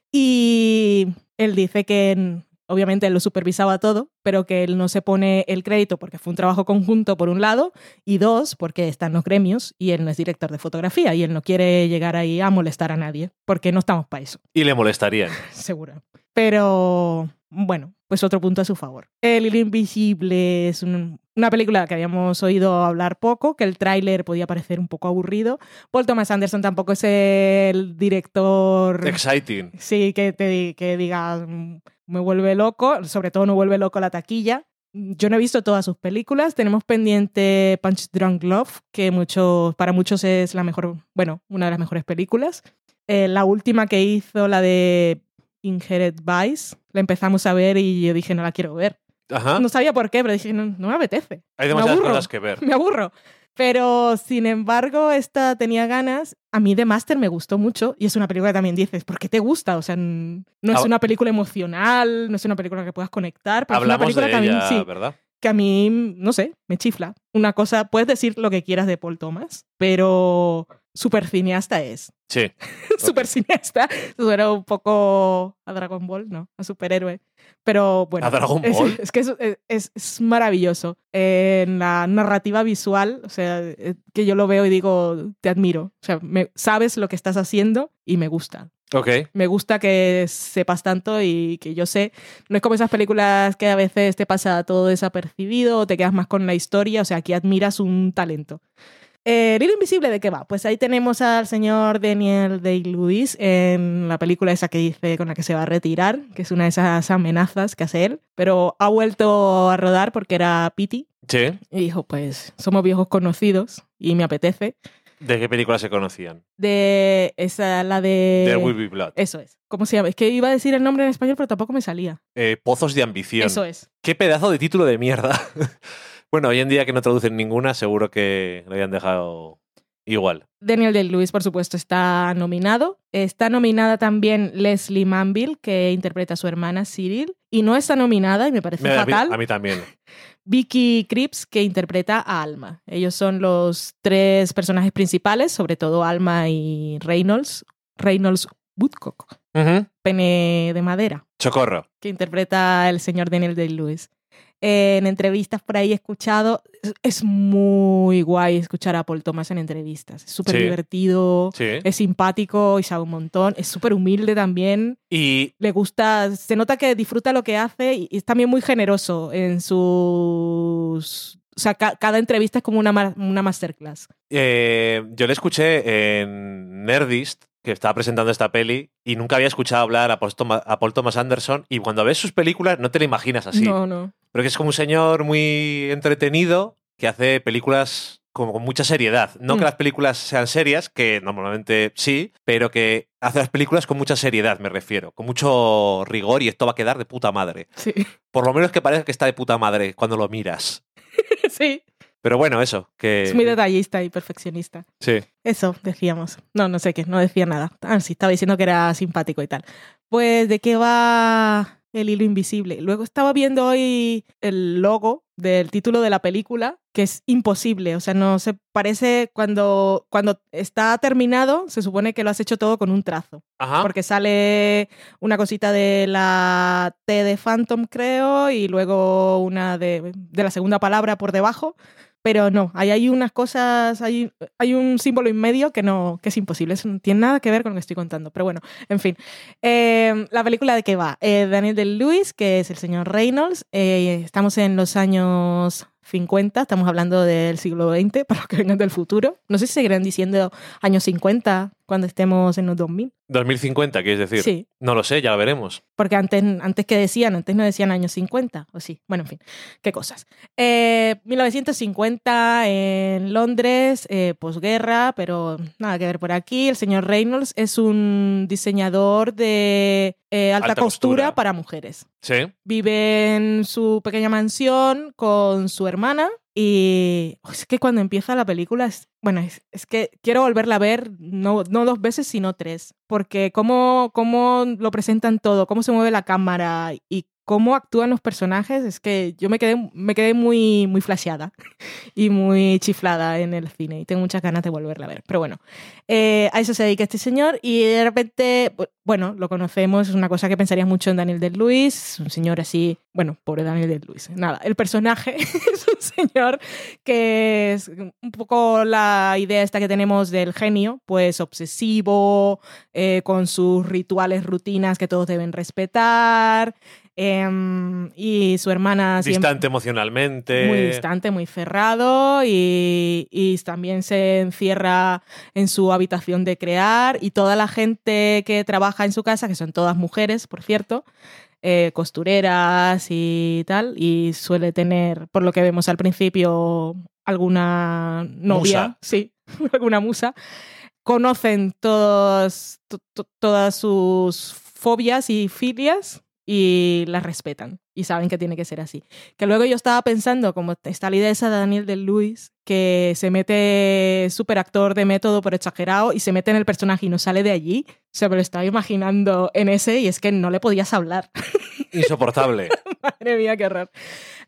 Y él dice que obviamente él lo supervisaba todo, pero que él no se pone el crédito porque fue un trabajo conjunto por un lado y dos, porque están los gremios y él no es director de fotografía y él no quiere llegar ahí a molestar a nadie, porque no estamos para eso Y le molestarían. seguro. Pero bueno, pues otro punto a su favor. El hilo invisible es un- una película que habíamos oído hablar poco, que el tráiler podía parecer un poco aburrido. Paul Thomas Anderson tampoco es el director... Exciting. Sí, que te que diga mm, me vuelve loco, sobre todo no vuelve loco la taquilla. Yo no he visto todas sus películas. Tenemos pendiente Punch Drunk Love, que muchos, para muchos es la mejor, bueno, una de las mejores películas. Eh, la última que hizo, la de Inherit Vice, la empezamos a ver y yo dije, no la quiero ver. Ajá. No sabía por qué, pero dije, no, no me apetece. Hay me demasiadas aburro. cosas que ver. Me aburro. Pero, sin embargo, esta tenía ganas. A mí The Master me gustó mucho y es una película que también dices, ¿por qué te gusta? O sea, no es una película emocional, no es una película que puedas conectar, pero Hablamos es una película de que a mí, ella, sí, ¿verdad? que a mí, no sé, me chifla. Una cosa, puedes decir lo que quieras de Paul Thomas, pero super cineasta es. Sí. super cineasta. Suena un poco a Dragon Ball, ¿no? A superhéroe. Pero bueno. ¿A Dragon Ball? Es, que es, es- es maravilloso. En la narrativa visual, o sea, eh, que yo lo veo y digo, te admiro. O sea, me- sabes lo que estás haciendo y me gusta. Ok. Me gusta que sepas tanto y que yo sé. No es como esas películas que a veces te pasa todo desapercibido o te quedas más con la historia. O sea, aquí admiras un talento. Eh, El hilo invisible, ¿de qué va? Pues ahí tenemos al señor Daniel Day-Lewis en la película esa que dice con la que se va a retirar, que es una de esas amenazas que hace él, pero ha vuelto a rodar porque era Pity Sí. y dijo, pues somos viejos conocidos y me apetece. ¿De qué películas se conocían? De esa, la de... There Will Be Blood. Eso es. ¿Cómo se llama? Es que iba a decir el nombre en español, pero tampoco me salía. Eh, Pozos de ambición. Eso es. Qué pedazo de título de mierda. bueno, hoy en día que no traducen ninguna, seguro que lo habían dejado igual. Daniel Day-Lewis, por supuesto, está nominado. Está nominada también Leslie Manville, que interpreta a su hermana Cyril. Y no está nominada, y me parece Me- a, mí, fatal, a mí también. Vicky Cripps, que interpreta a Alma. Ellos son los tres personajes principales, sobre todo Alma y Reynolds. Reynolds Woodcock, pene de madera. Socorro. que interpreta el señor Daniel Day-Lewis. En entrevistas por ahí he escuchado, es- muy guay escuchar a Paul Thomas en entrevistas. Es súper Sí. divertido, Sí. es simpático y sabe un montón. Es súper humilde también. Y Le gusta, se nota que disfruta lo que hace y y es también muy generoso en sus... O sea, ca- cada entrevista es como una, ma- una masterclass. eh, yo le escuché en Nerdist, que estaba presentando esta peli y nunca había escuchado hablar a Paul, Thomas, a Paul Thomas Anderson y cuando ves sus películas no te lo imaginas así. No, no. Pero que es como un señor muy entretenido que hace películas como con mucha seriedad. No Mm. que las películas sean serias, que normalmente sí, pero que hace las películas con mucha seriedad, me refiero. Con mucho rigor y esto va a quedar de puta madre. Sí. Por lo menos que parezca que está de puta madre cuando lo miras. sí. Pero bueno, eso, que... Es muy detallista y perfeccionista. Sí. Eso, decíamos. No, no sé qué, no decía nada. Ah, sí, estaba diciendo que era simpático y tal. Pues, ¿de qué va el hilo invisible? Luego estaba viendo hoy el logo del título de la película, que es imposible. O sea, no se parece cuando, cuando está terminado, se supone que lo has hecho todo con un trazo. Ajá. Porque sale una cosita de la T de Phantom, creo, y luego una de, de la segunda palabra por debajo. Pero no, ahí hay unas cosas, hay, hay un símbolo en medio que no, que es imposible. Eso no tiene nada que ver con lo que estoy contando. Pero bueno, en fin. Eh, la película de qué va? Eh, Daniel del Lewis, que es el señor Reynolds. Eh, estamos en los años 50, estamos hablando del siglo XX, para los que vengan del futuro. No sé si seguirán diciendo años 50 cuando estemos en los 2000. 2050, quieres decir. Sí, No lo sé, ya lo veremos. porque antes, antes que decían, antes no decían años 50, o sí. Bueno, en fin, qué cosas. Eh, 1950 en Londres, eh, posguerra, pero nada que ver por aquí. El señor Reynolds es un diseñador de eh, alta, Alta costura, costura. para mujeres. Sí. Vive en su pequeña mansión con su hermana y oh, es que cuando empieza la película es, bueno, es, es que quiero volverla a ver no, no dos veces, sino tres, porque cómo, cómo lo presentan todo, cómo se mueve la cámara y cómo actúan los personajes, es que yo me quedé, me quedé muy, muy flasheada y muy chiflada en el cine y tengo muchas ganas de volverla a ver. Pero bueno, eh, a eso se dedica este señor y de repente, bu- bueno, lo conocemos, es una cosa que pensarías mucho en Daniel del Luis, un señor así, bueno, pobre Daniel del Luis. Nada, el personaje es un señor que es un poco la idea esta que tenemos del genio, pues obsesivo, eh, con sus rituales, rutinas que todos deben respetar. Em, y su hermana siempre Distante emocionalmente. muy distante, muy cerrado y, y también se encierra en su habitación de crear y toda la gente que trabaja en su casa, que son todas mujeres, por cierto, eh, costureras y tal, y suele tener, por lo que vemos al principio, alguna novia, Musa. sí, alguna musa, conocen todos, to- to- todas sus fobias y filias y las respetan y saben que tiene que ser así. Que luego yo estaba pensando, como está la idea esa de Daniel del Luis, que se mete súper actor de método por exagerado y se mete en el personaje y no sale de allí. O sea, me lo estaba imaginando en ese y es que no le podías hablar. Insoportable. Madre mía, qué horror.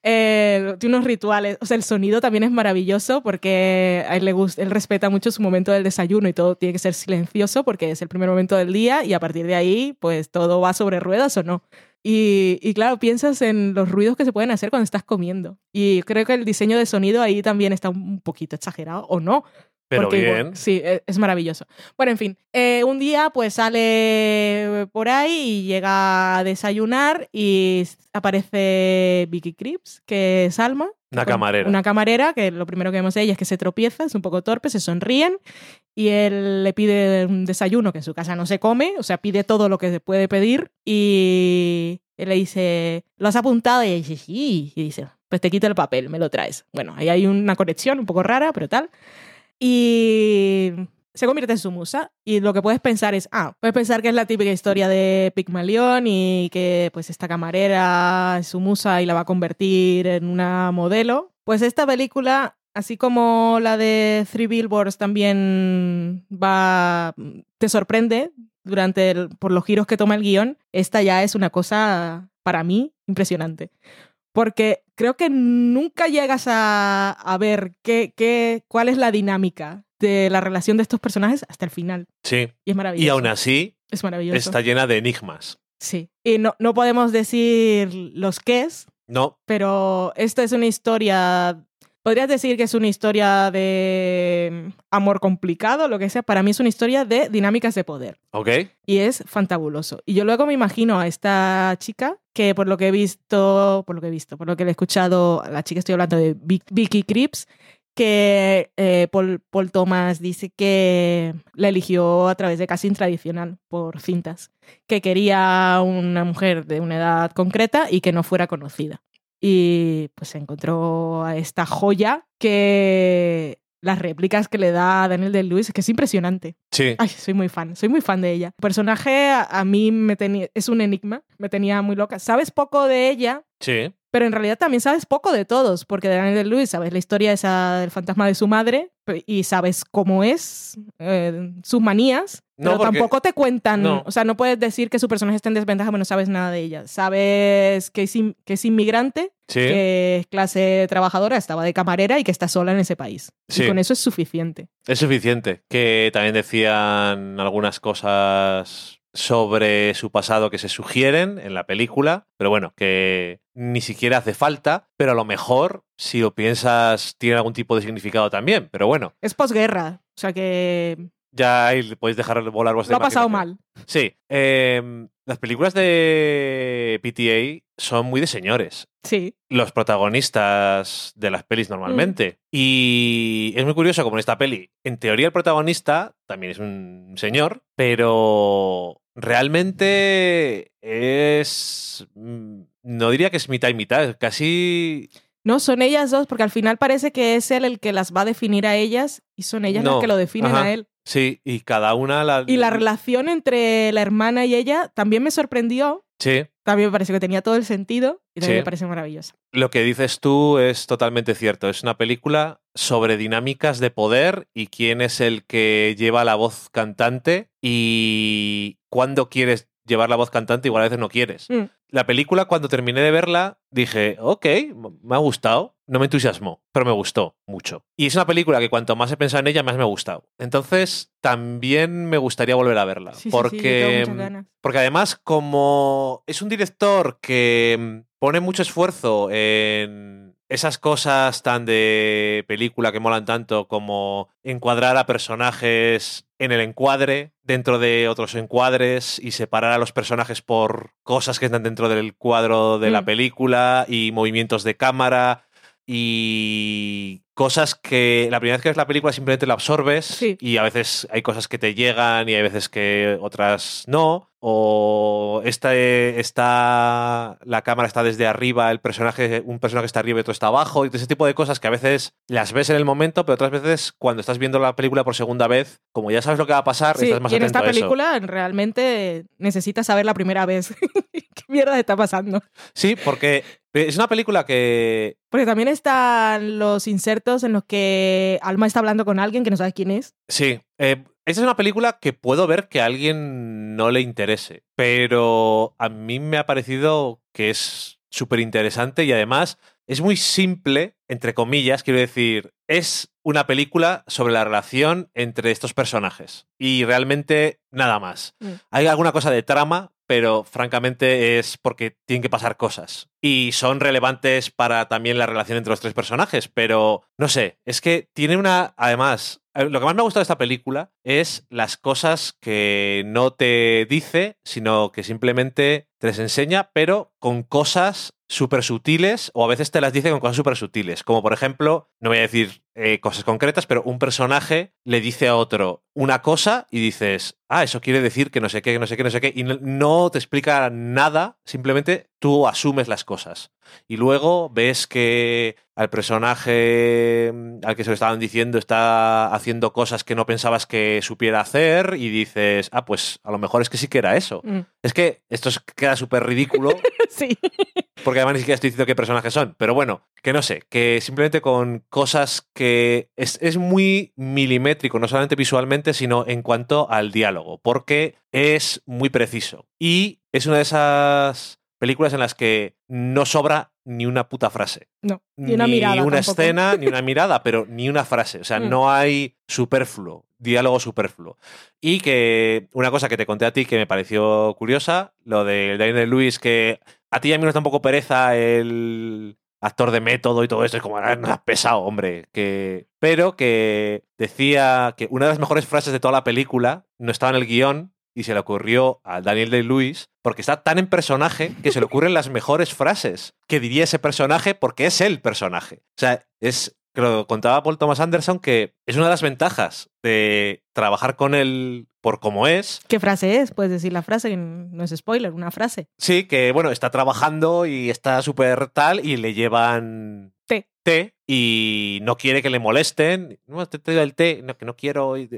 Eh, tiene unos rituales. O sea, el sonido también es maravilloso porque a él le gusta, él respeta mucho su momento del desayuno y todo tiene que ser silencioso porque es el primer momento del día y a partir de ahí, pues todo va sobre ruedas o no. Y, y claro, piensas en los ruidos que se pueden hacer cuando estás comiendo. Y creo que el diseño de sonido ahí también está un poquito exagerado, o no. Pero Porque bien. sí, e- es maravilloso. Bueno, en fin, eh, un día pues sale por ahí y llega a desayunar y aparece Vicky Cripps, que es Alma. Una camarera. Una camarera, que lo primero que vemos de ella es que se tropieza, es un poco torpe, se sonríen y él le pide un desayuno que en su casa no se come, o sea, pide todo lo que se puede pedir y él le dice, ¿lo has apuntado? Y ella dice, sí, y dice, pues te quito el papel, me lo traes. Bueno, ahí hay una conexión un poco rara, pero tal. Y se convierte en su musa. Y lo que puedes pensar es, ah, puedes pensar que es la típica historia de Pigmalión y que pues esta camarera es su musa y la va a convertir en una modelo. Pues esta película, así como la de Three Billboards también va, te sorprende durante por los giros que toma el guion, esta ya es una cosa para mí impresionante. Porque creo que nunca llegas a, a ver qué, qué, cuál es la dinámica de la relación de estos personajes hasta el final. Sí. Y es maravilloso. Y aún así, es maravilloso. está llena de enigmas. Sí. Y no, no podemos decir los qué es, No, pero esta es una historia. Podrías decir que es una historia de amor complicado, lo que sea. Para mí es una historia de dinámicas de poder. ¿ok? Y es fantabuloso. Y yo luego me imagino a esta chica que por lo que he visto, por lo que he visto, por lo que le he escuchado, a la chica estoy hablando de Vic- Vicky Cripps, que eh, Paul, Paul Thomas dice que la eligió a través de casting tradicional por cintas, que quería una mujer de una edad concreta y que no fuera conocida. Y pues se encontró a esta joya que las réplicas que le da Daniel de Lewis, que es impresionante. Sí. Ay, soy muy fan, soy muy fan de ella. El personaje a, a mí me tenía, es un enigma, me tenía muy loca. Sabes poco de ella, Sí. Pero en realidad también sabes poco de todos, porque de Daniel Lewis sabes la historia esa del fantasma de su madre y sabes cómo es, eh, sus manías, No, pero porque- tampoco te cuentan, No. o sea, no puedes decir que su personaje está en desventaja, pero no sabes nada de ella. Sabes que es, in- que es inmigrante, Sí. que es clase trabajadora, estaba de camarera y que está sola en ese país. Sí. Y con eso es suficiente. Es suficiente. Que también decían algunas cosas sobre su pasado que se sugieren en la película, pero bueno, que ni siquiera hace falta, pero a lo mejor, si lo piensas, tiene algún tipo de significado también, pero bueno, Es posguerra, o sea que ya ahí podéis dejar volar vuestra lo ha pasado mal. Sí, eh, las películas de PTA son muy de señores. Sí. los protagonistas de las pelis normalmente. Y es muy curioso como en esta peli, en teoría el protagonista también es un señor, pero realmente es... No diría que es mitad y mitad, casi... No, son ellas dos, porque al final parece que es él el que las va a definir a ellas y son ellas No, las que lo definen ajá. a él. Sí, y cada una... La, Y la relación entre la hermana y ella también me sorprendió. Sí, También me pareció que tenía todo el sentido y también Sí. me parece maravillosa. lo que dices tú es totalmente cierto. Es una película sobre dinámicas de poder y quién es el que lleva la voz cantante y cuándo quieres llevar la voz cantante, igual a veces no quieres. Mm. La película, cuando terminé de verla, dije, ok, me ha gustado. No me entusiasmó, pero me gustó mucho. Y es una película que cuanto más he pensado en ella, más me ha gustado. Entonces, también me gustaría volver a verla. Sí, sí, sí, porque, tengo muchas ganas. porque además, como es un director que mm, pone mucho esfuerzo en esas cosas tan de película que molan tanto como encuadrar a personajes en el encuadre, dentro de otros encuadres y separar a los personajes por cosas que están dentro del cuadro de la Mm. película y movimientos de cámara y cosas que la primera vez que ves la película simplemente la absorbes Sí. y a veces hay cosas que te llegan y hay veces que otras no o esta está la cámara está desde arriba el personaje un personaje está arriba y otro está abajo y ese tipo de cosas que a veces las ves en el momento pero otras veces cuando estás viendo la película por segunda vez como ya sabes lo que va a pasar Sí, estás más y en atento esta a eso película realmente necesitas saber la primera vez qué mierda está pasando. sí porque es una película que Porque también están los insertos en los que Alma está hablando con alguien que no sabes quién es. Sí, eh, esta es una película que puedo ver que a alguien no le interese, pero a mí me ha parecido que es súper interesante y además es muy simple, entre comillas, quiero decir, es una película sobre la relación entre estos personajes y realmente nada más. Mm. Hay alguna cosa de trama, pero francamente es porque tienen que pasar cosas. Y son relevantes para también la relación entre los tres personajes, pero no sé, es que tiene una, además, eh, lo que más me ha gustado de esta película es las cosas que no te dice, sino que simplemente te les enseña, pero con cosas súper sutiles o a veces te las dice con cosas súper sutiles. Como por ejemplo, no voy a decir eh, cosas concretas, pero un personaje le dice a otro una cosa y dices, ah, eso quiere decir que no sé qué, que no sé qué, no sé qué, y no, te explica nada, simplemente tú asumes las cosas. Y luego ves que al personaje mm, al que se lo estaban diciendo está haciendo cosas que no pensabas que supiera hacer y dices, ah, pues a lo mejor es que sí que era eso. Mm. Es que esto es- queda súper ridículo Sí. porque además ni siquiera estoy diciendo qué personajes son. Pero bueno, que no sé, que simplemente con cosas que es, es muy milimétrico, no solamente visualmente, sino en cuanto al diálogo, porque es muy preciso. Y es una de esas películas en las que no sobra ni una puta frase. No. Y una mirada. Ni una tampoco. escena, ni una mirada, pero ni una frase. O sea, Mm. no hay superfluo, diálogo superfluo. Y que una cosa que te conté a ti que me pareció curiosa, lo de Daniel Lewis, que a ti y a mí nos da un poco pereza el actor de método y todo esto, es como, ah, no pesado, hombre. Que... Pero que decía que una de las mejores frases de toda la película no estaba en el guion y se le ocurrió a Daniel Day-Lewis porque está tan en personaje que se le ocurren las mejores frases que diría ese personaje porque es el personaje. O sea, es que lo contaba Paul Thomas Anderson, que es una de las ventajas de trabajar con él por cómo es. ¿Qué frase es? Puedes decir la frase, no es spoiler, una frase. Sí, que bueno, está trabajando y está súper tal y le llevan Té. té y no quiere que le molesten. No, te traigo el té, no, que no quiero. Y,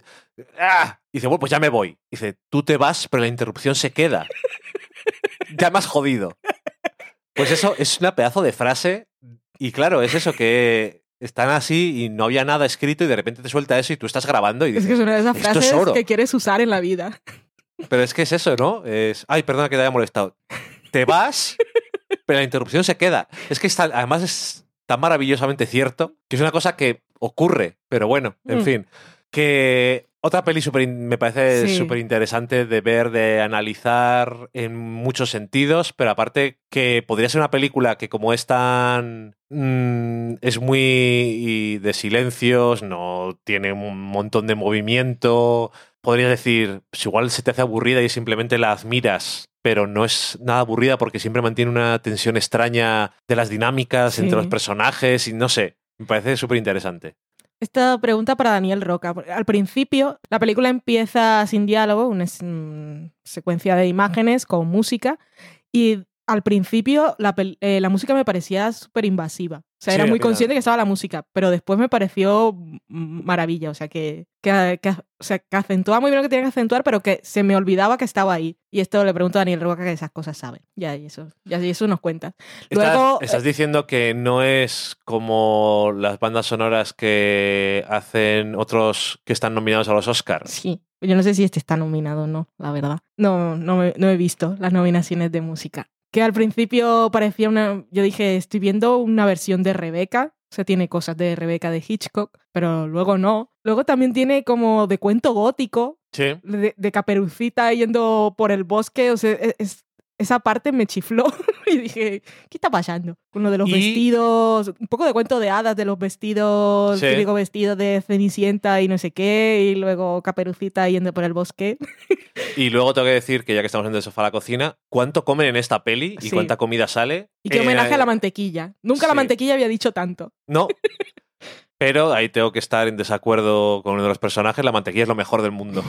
¡Ah! Y dice, bueno, pues ya me voy. Dice, tú te vas, pero la interrupción se queda. ya me has jodido. Pues eso es una pedazo de frase. Y claro, es eso que están así y no había nada escrito y de repente te suelta eso y tú estás grabando y Es dices, que es una de esas "Esto es frases oro". que quieres usar en la vida. pero es que es eso, ¿no? Es, ay, perdona que te haya molestado. Te vas, pero la interrupción se queda. Es que está, además es tan maravillosamente cierto que es una cosa que ocurre, pero bueno, en Mm. fin. Que otra peli super, me parece Sí. súper interesante de ver, de analizar en muchos sentidos, pero aparte que podría ser una película que como es tan... mm, es muy de silencios, no tiene un montón de movimiento, podrías decir, pues igual se te hace aburrida y simplemente la admiras, pero no es nada aburrida porque siempre mantiene una tensión extraña de las dinámicas Sí. entre los personajes y no sé, me parece súper interesante. Esta pregunta para Daniel Roca. Al principio, la película empieza sin diálogo, una mm, secuencia de imágenes con música, y al principio la, eh, la música me parecía súper invasiva. O sea, Sí, era muy consciente que estaba la música, pero después me pareció maravilla. O sea, que, que, que- o sea, que acentuaba muy bien lo que tenía que acentuar, pero que se me olvidaba que estaba ahí. Y esto le pregunto a Daniel Roca que esas cosas sabe. Ya, y eso, ya y eso nos cuenta. Estás, estás diciendo que no es como las bandas sonoras que hacen otros que están nominados a los Oscars. Sí, yo no sé si este está nominado o no, la verdad. No, no, me- no he visto las nominaciones de música. Que al principio parecía una... Yo dije, estoy viendo una versión de Rebeca. O sea, tiene cosas de Rebeca de Hitchcock, pero luego no. Luego también tiene como de cuento gótico, Sí. de, de caperucita yendo por el bosque. O sea, e- es- esa parte me chifló y dije, ¿qué está pasando? Con lo de los Y- vestidos, un poco de cuento de hadas de los vestidos, Sí. típico vestido de Cenicienta y no sé qué, y luego caperucita yendo por el bosque. Y luego tengo que decir que ya que estamos en el sofá a la cocina, ¿cuánto comen en esta peli y Sí. cuánta comida sale? Y qué Eh, homenaje a la mantequilla. Nunca la mantequilla había dicho tanto. No. Pero ahí tengo que estar en desacuerdo con uno de los personajes. La mantequilla es lo mejor del mundo.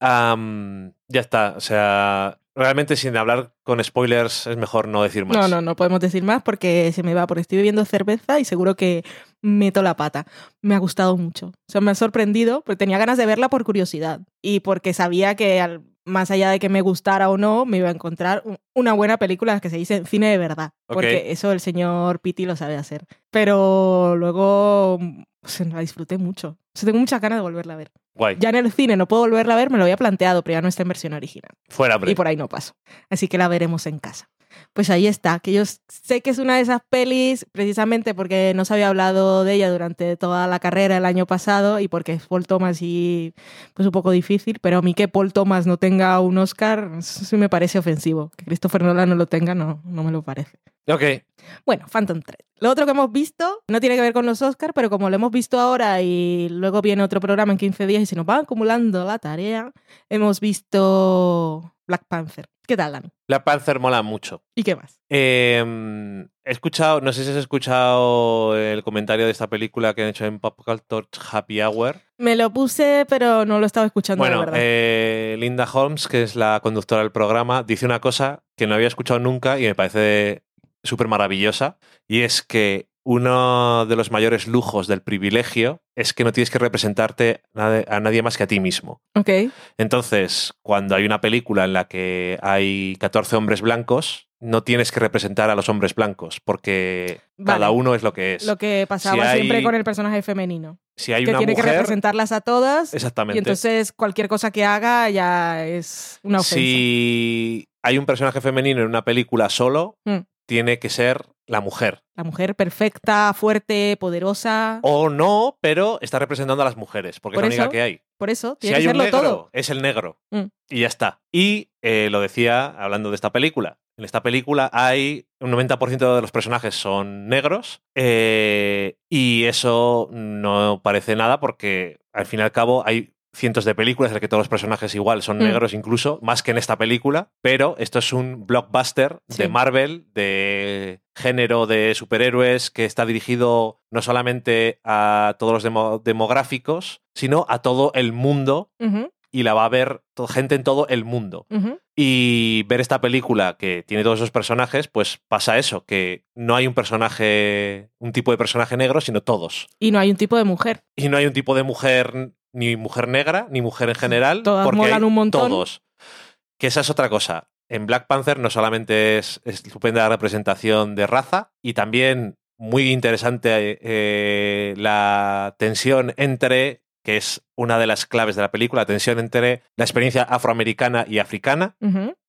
Ya está. O sea, realmente sin hablar con spoilers es mejor no decir más. No, no, no podemos decir más porque se me va, porque estoy bebiendo cerveza y seguro que meto la pata. Me ha gustado mucho. O sea, me ha sorprendido, porque tenía ganas de verla por curiosidad y porque sabía que al- más allá de que me gustara o no, me iba a encontrar un- una buena película que se dice cine de verdad. Porque eso el señor Pitti lo sabe hacer. Pero luego se la disfruté mucho. O sea, tengo muchas ganas de volverla a ver. Guay. Ya en el cine no puedo volverla a ver, me lo había planteado, pero ya no está en versión original. Fuera, hombre. Y por ahí no paso. Así que la veremos en casa. Pues ahí está, que yo sé que es una de esas pelis, precisamente porque no se había hablado de ella durante toda la carrera el año pasado y porque es Paul Thomas y pues un poco difícil, pero a mí que Paul Thomas no tenga un Oscar, sí me parece ofensivo. Que Christopher Nolan no lo tenga, no, no me lo parece. Ok. Bueno, Phantom Thread. Lo otro que hemos visto no tiene que ver con los Oscars, pero como lo hemos visto ahora y luego viene otro programa en 15 días y se nos va acumulando la tarea, hemos visto Black Panther. ¿Qué tal, Dani? La Panther mola mucho. ¿Y qué más? Eh, he escuchado, no sé si has escuchado el comentario de esta película que han hecho en Pop Culture Happy Hour. Me lo puse, pero no lo estaba escuchando Bueno, verdad. eh, Linda Holmes, que es la conductora del programa, dice una cosa que no había escuchado nunca y me parece súper maravillosa, y es que uno de los mayores lujos del privilegio es que no tienes que representarte a nadie más que a ti mismo. ok. Entonces, cuando hay una película en la que hay 14 hombres blancos, no tienes que representar a los hombres blancos, porque Vale. cada uno es lo que es. Lo que pasaba Si hay- siempre con el personaje femenino. si hay que una tiene que mujer, representarlas a todas. exactamente. Y entonces cualquier cosa que haga ya es una ofensa. Si hay un personaje femenino en una película solo, Mm. tiene que ser la mujer. La mujer perfecta, fuerte, poderosa. O no, pero está representando a las mujeres, porque Por es la única que hay. Por eso, Si tiene hay que un negro, todo. es el negro. Mm. Y ya está. Y eh, lo decía hablando de esta película. En esta película hay un 90% de los personajes son negros eh, y eso no parece nada porque al fin y al cabo hay cientos de películas en las que todos los personajes igual son Mm. negros incluso, más que en esta película, pero esto es un blockbuster Sí. de Marvel, de género de superhéroes que está dirigido no solamente a todos los demo- demográficos, sino a todo el mundo y la va a ver gente en todo el mundo. Y ver esta película que tiene todos esos personajes, pues pasa eso, que no hay un personaje, un tipo de personaje negro, sino todos. Y no hay un tipo de mujer. Y no hay un tipo de mujer, ni mujer negra, ni mujer en general, Todas porque molan hay un montón. todos. Que esa es otra cosa. En Black Panther no solamente es estupenda representación de raza, y también muy interesante eh, la tensión entre, que es una de las claves de la película, la tensión entre la experiencia afroamericana y africana,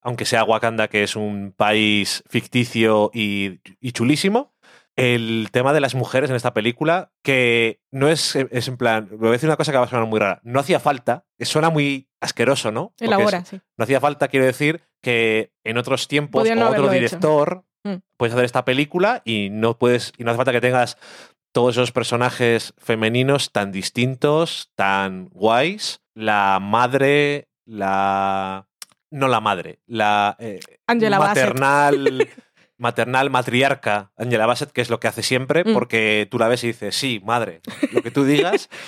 aunque sea Wakanda, que es un país ficticio y, y chulísimo. El tema de las mujeres en esta película, que no es, es en plan, voy a decir una cosa que va a sonar muy rara, no hacía falta, suena muy asqueroso, ¿no? Porque Elabora, es- sí. no hacía falta, quiero decir, que en otros tiempos no o otro hecho. director Mm. puedes hacer esta película y no puedes y no hace falta que tengas todos esos personajes femeninos tan distintos, tan guays. La madre, la no la madre, la eh, Angela maternal maternal matriarca Angela Bassett, que es lo que hace siempre, Mm. porque tú la ves y dices, sí, madre, lo que tú digas.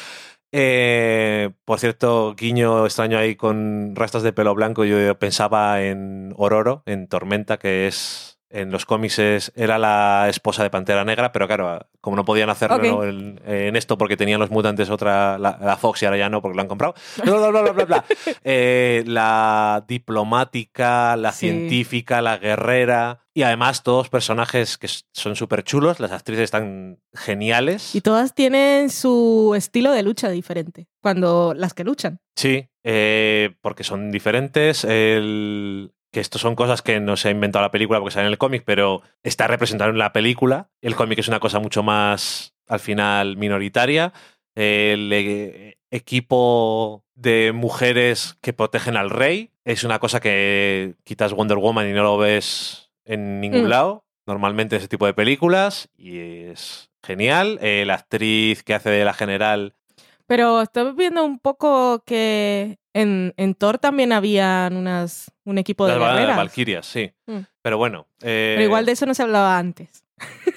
Eh, por cierto, guiño extraño ahí con rastas de pelo blanco. Yo pensaba en Ororo, en Tormenta, que es en los cómics era la esposa de Pantera Negra, pero claro, como no podían hacerlo en, en esto porque tenían los mutantes otra, la, la Fox y ahora ya no porque lo han comprado. Bla, bla, bla, bla, bla, bla. Eh, la diplomática, la Sí. científica, la guerrera y además todos personajes que son súper chulos, las actrices están geniales. Y todas tienen su estilo de lucha diferente. Cuando las que luchan. Sí, eh, porque son diferentes. El, que esto son cosas que no se ha inventado la película porque sale en el cómic, pero está representado en la película. El cómic es una cosa mucho más, al final, minoritaria. El eh, equipo de mujeres que protegen al rey es una cosa que quitas Wonder Woman y no lo ves en ningún Mm. lado. Normalmente ese tipo de películas y es genial. Eh, la actriz que hace de la general Pero estoy viendo un poco que en, en Thor también habían unas, un equipo de Las. Valkyrias, sí. Mm. Pero bueno. eh, Pero igual de eso no se hablaba antes.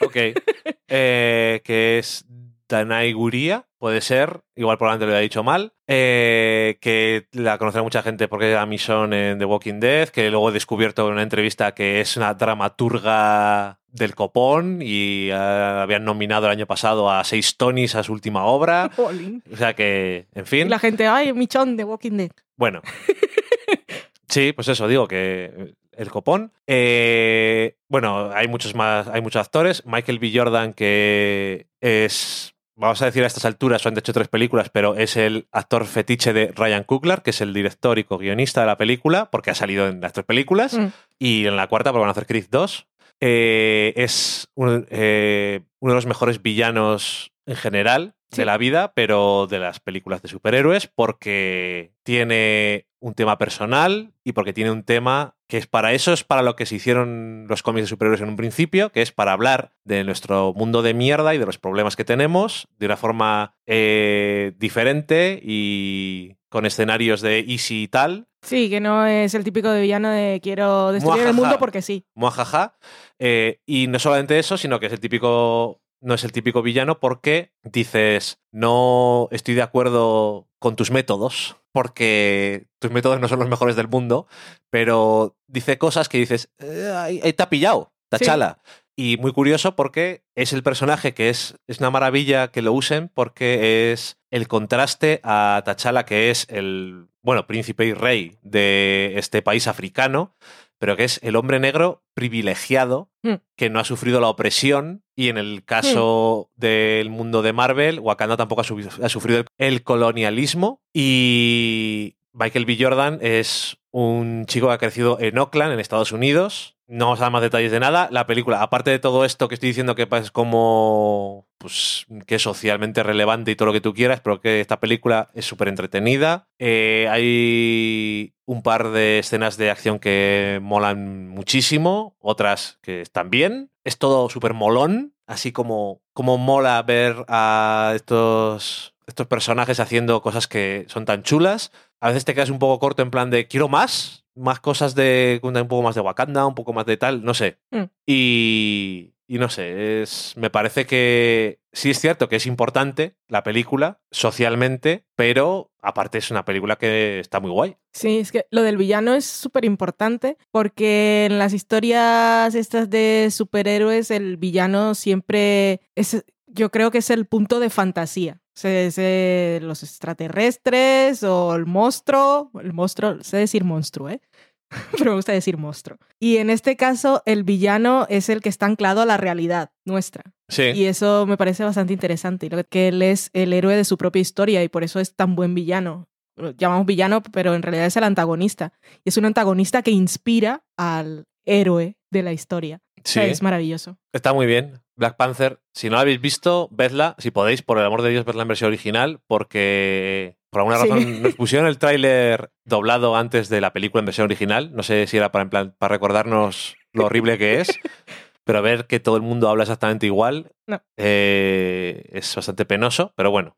Ok. Eh, que es Danai Guria, puede ser. Igual probablemente lo haya dicho mal. Eh, que la conocerá mucha gente porque era Michonne en The Walking Dead. Que luego he descubierto en una entrevista que es una dramaturga del copón y eh, habían nominado el año pasado a seis Tonys a su última obra. O sea que, en Y fin. la gente, ay, Michón de Walking Dead. Bueno. Sí, pues eso, digo que el copón. Eh, bueno, hay muchos más, hay muchos actores. Michael B. Jordan, que es, vamos a decir a estas alturas, han hecho tres películas, pero es el actor fetiche de Ryan Coogler, que es el director y co-guionista de la película, porque ha salido en las tres películas. Mm. Y en la cuarta, porque van a hacer Creed 2. Eh, es un- eh, uno de los mejores villanos en general Sí. de la vida, pero de las películas de superhéroes, porque tiene un tema personal y porque tiene un tema que es para eso, es para lo que se hicieron los cómics de superhéroes en un principio, que es para hablar de nuestro mundo de mierda y de los problemas que tenemos de una forma eh, diferente y con escenarios de easy y tal, Sí, que no es el típico de villano de quiero destruir el mundo porque sí. muajaja. Eh, y no solamente eso, sino que es el típico. No es el típico villano porque dices, no estoy de acuerdo con tus métodos, porque tus métodos no son los mejores del mundo, pero dice cosas que dices, "Eh, ahí, ahí te ha pillado, tachala. Y muy curioso porque es el personaje que es, es una maravilla que lo usen porque es el contraste a T'Challa, que es el, bueno, príncipe y rey de este país africano, pero que es el hombre negro privilegiado Mm. que no ha sufrido la opresión y en el caso del mundo de Marvel, Wakanda tampoco ha, ha sufrido el, el colonialismo y Michael B. Jordan es un chico que ha crecido en Oakland, en Estados Unidos. No vamos a dar más detalles de nada. La película, aparte de todo esto que estoy diciendo que es como pues que es socialmente relevante y todo lo que tú quieras, pero que esta película es súper entretenida. Eh, hay un par de escenas de acción que molan muchísimo, otras que están bien. Es todo súper molón, así como, como mola ver a estos estos personajes haciendo cosas que son tan chulas. A veces te quedas un poco corto en plan de quiero más, más cosas de un poco más de Wakanda, un poco más de tal, no sé. Mm. Y, y no sé, es, me parece que sí es cierto que es importante la película socialmente, pero aparte es una película que está muy guay. Sí, es que lo del villano es súper importante porque en las historias estas de superhéroes el villano siempre es, yo creo que es el punto de fantasía. Se, se- los extraterrestres o el monstruo, el monstruo, sé decir monstruo, ¿eh? Pero me gusta decir monstruo. Y en este caso, el villano es el que está anclado a la realidad nuestra. Sí. Y eso me parece bastante interesante. Y lo que él es el héroe de su propia historia y por eso es tan buen villano. Lo llamamos villano, pero en realidad es el antagonista. Y es un antagonista que inspira al héroe de la historia. O sí. sea, es maravilloso. Está muy bien. Black Panther, si no la habéis visto, vedla, si podéis, por el amor de Dios, vedla en versión original, porque por alguna Sí. razón nos pusieron el tráiler doblado antes de la película en versión original. No sé si era para, en plan, para recordarnos lo horrible que es, pero ver que todo el mundo habla exactamente igual No. eh, es bastante penoso, pero bueno.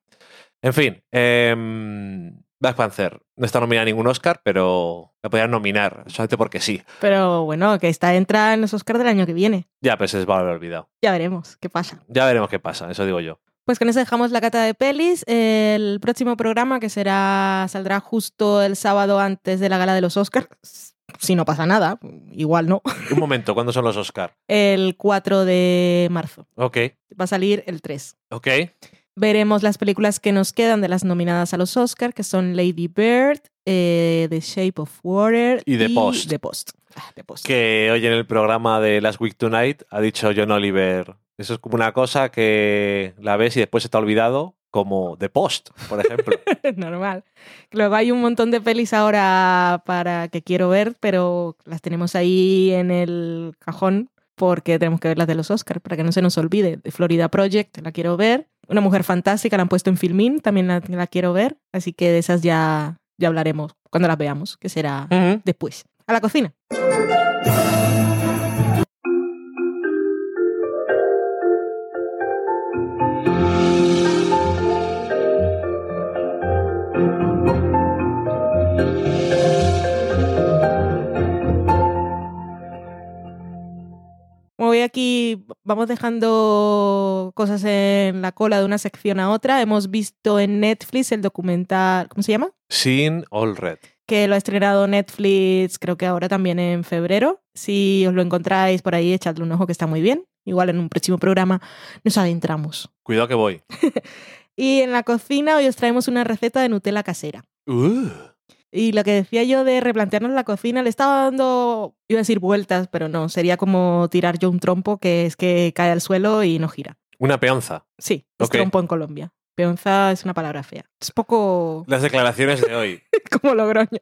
En fin, em, Black Panther no está nominada a ningún Oscar, pero la podrían nominar, solamente porque sí. Pero bueno, que esta entra en los Oscars del año que viene. Ya, pues se les va a haber olvidado. Ya veremos qué pasa. Ya veremos qué pasa, eso digo yo. Pues con eso dejamos la cata de pelis. El próximo programa, que será saldrá justo el sábado antes de la gala de los Oscars, si no pasa nada, igual no, Un momento, ¿cuándo son los Oscar? el 4 de marzo. Ok, Va a salir el 3. ok. Veremos las películas que nos quedan de las nominadas a los Oscars, que son Lady Bird, eh, The Shape of Water Y The Post. The Post. Ah, The Post. Que hoy en el programa de Last Week Tonight ha dicho John Oliver. Eso es como una cosa que la ves y después se te ha olvidado, como The Post, por ejemplo. Normal. Luego hay un montón de pelis ahora para que quiero ver, pero las tenemos ahí en el cajón porque tenemos que ver las de los Oscars, para que no se nos olvide. De Florida Project, la quiero ver. Una mujer fantástica, la han puesto en Filmin, también la, la quiero ver. Así que de esas ya, ya hablaremos cuando las veamos, que será después. A la cocina. Aquí, vamos dejando cosas en la cola de una sección a otra. Hemos visto en Netflix el documental, ¿cómo se llama? Sin All Red. que lo ha estrenado Netflix, creo que ahora también en febrero. Si os lo encontráis por ahí, echadle un ojo que está muy bien. Igual en un próximo programa nos adentramos. Cuidado que voy. Y en la cocina hoy os traemos una receta de Nutella casera. Uh, Y lo que decía yo de replantearnos la cocina, le estaba dando, iba a decir vueltas, pero no, sería como tirar yo un trompo que es que cae al suelo y no gira. una peonza. Sí, es Ok. trompo en Colombia. Peonza es una palabra fea. Es poco Las declaraciones de hoy. como Logroño.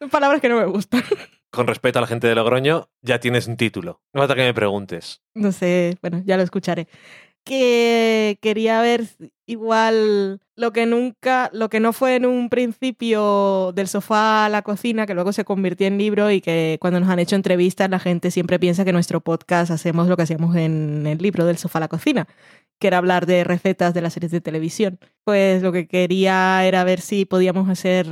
Son palabras que no me gustan. Con respeto a la gente de Logroño, ya tienes un título. No falta que me preguntes. No sé, bueno, ya lo escucharé. Que quería ver igual lo que nunca, lo que no fue en un principio del sofá a la cocina, que luego se convirtió en libro y que cuando nos han hecho entrevistas la gente siempre piensa que nuestro podcast hacemos lo que hacíamos en el libro del sofá a la cocina, que era hablar de recetas de las series de televisión. Pues lo que quería era ver si podíamos hacer,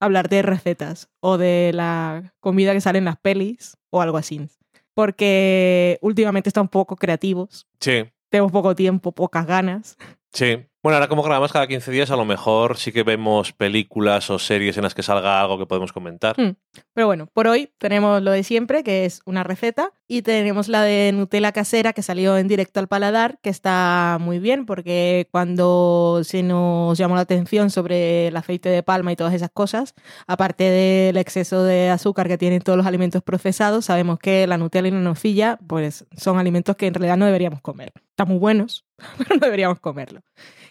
hablar de recetas o de la comida que sale en las pelis o algo así porque últimamente estamos poco creativos, Sí, tenemos poco tiempo, pocas ganas. sí. Bueno, ahora como grabamos cada 15 días, a lo mejor sí que vemos películas o series en las que salga algo que podemos comentar. Hmm. Pero bueno, por hoy tenemos lo de siempre, que es una receta, y tenemos la de Nutella casera que salió en directo al paladar, que está muy bien, porque cuando se nos llamó la atención sobre el aceite de palma y todas esas cosas, aparte del exceso de azúcar que tienen todos los alimentos procesados, sabemos que la Nutella y la nocilla, pues son alimentos que en realidad no deberíamos comer. Están muy buenos, pero no deberíamos comerlo.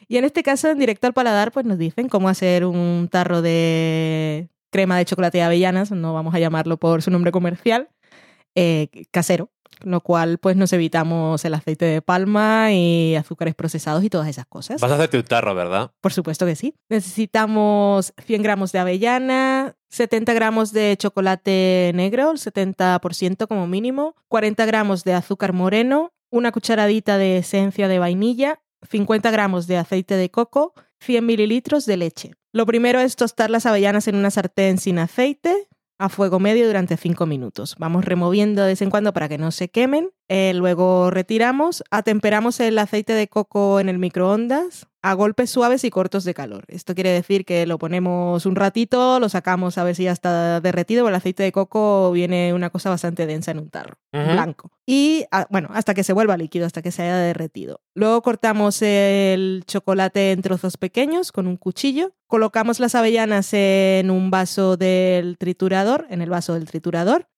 Y en este caso, en directo al paladar, pues nos dicen cómo hacer un tarro de crema de chocolate de avellanas, no vamos a llamarlo por su nombre comercial, eh, casero, lo cual pues nos evitamos el aceite de palma y azúcares procesados y todas esas cosas. Vas a hacerte un tarro, ¿verdad? Por supuesto que sí. Necesitamos 100 gramos de avellana, 70 gramos de chocolate negro, el 70% como mínimo, 40 gramos de azúcar moreno, una cucharadita de esencia de vainilla, 50 gramos de aceite de coco 100 mililitros de leche. Lo primero es tostar las avellanas en una sartén sin aceite a fuego medio durante 5 minutos. Vamos removiendo de vez en cuando para que no se quemen. Eh, luego retiramos, atemperamos el aceite de coco en el microondas a golpes suaves y cortos de calor. Esto quiere decir que lo ponemos un ratito, lo sacamos a ver si ya está derretido, el aceite de coco viene una cosa bastante densa en un tarro, blanco. Y ah, bueno, hasta que se vuelva líquido, hasta que se haya derretido. Luego cortamos el chocolate en trozos pequeños con un cuchillo. Colocamos las avellanas en un vaso del triturador, en el vaso del triturador.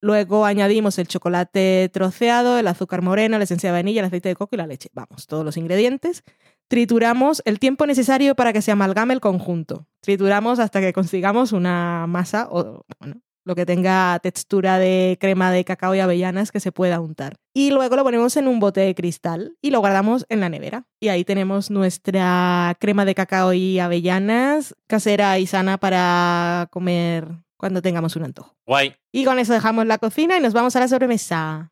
Luego añadimos el chocolate troceado, el azúcar moreno, la esencia de vainilla, el aceite de coco y la leche. Vamos, todos los ingredientes. Trituramos el tiempo necesario para que se amalgame el conjunto. Trituramos hasta que consigamos una masa o, bueno, lo que tenga textura de crema de cacao y avellanas que se pueda untar. Y luego lo ponemos en un bote de cristal y lo guardamos en la nevera. Y ahí tenemos nuestra crema de cacao y avellanas casera y sana para comer cuando tengamos un antojo. Guay. Y con eso dejamos la cocina y nos vamos a la sobremesa.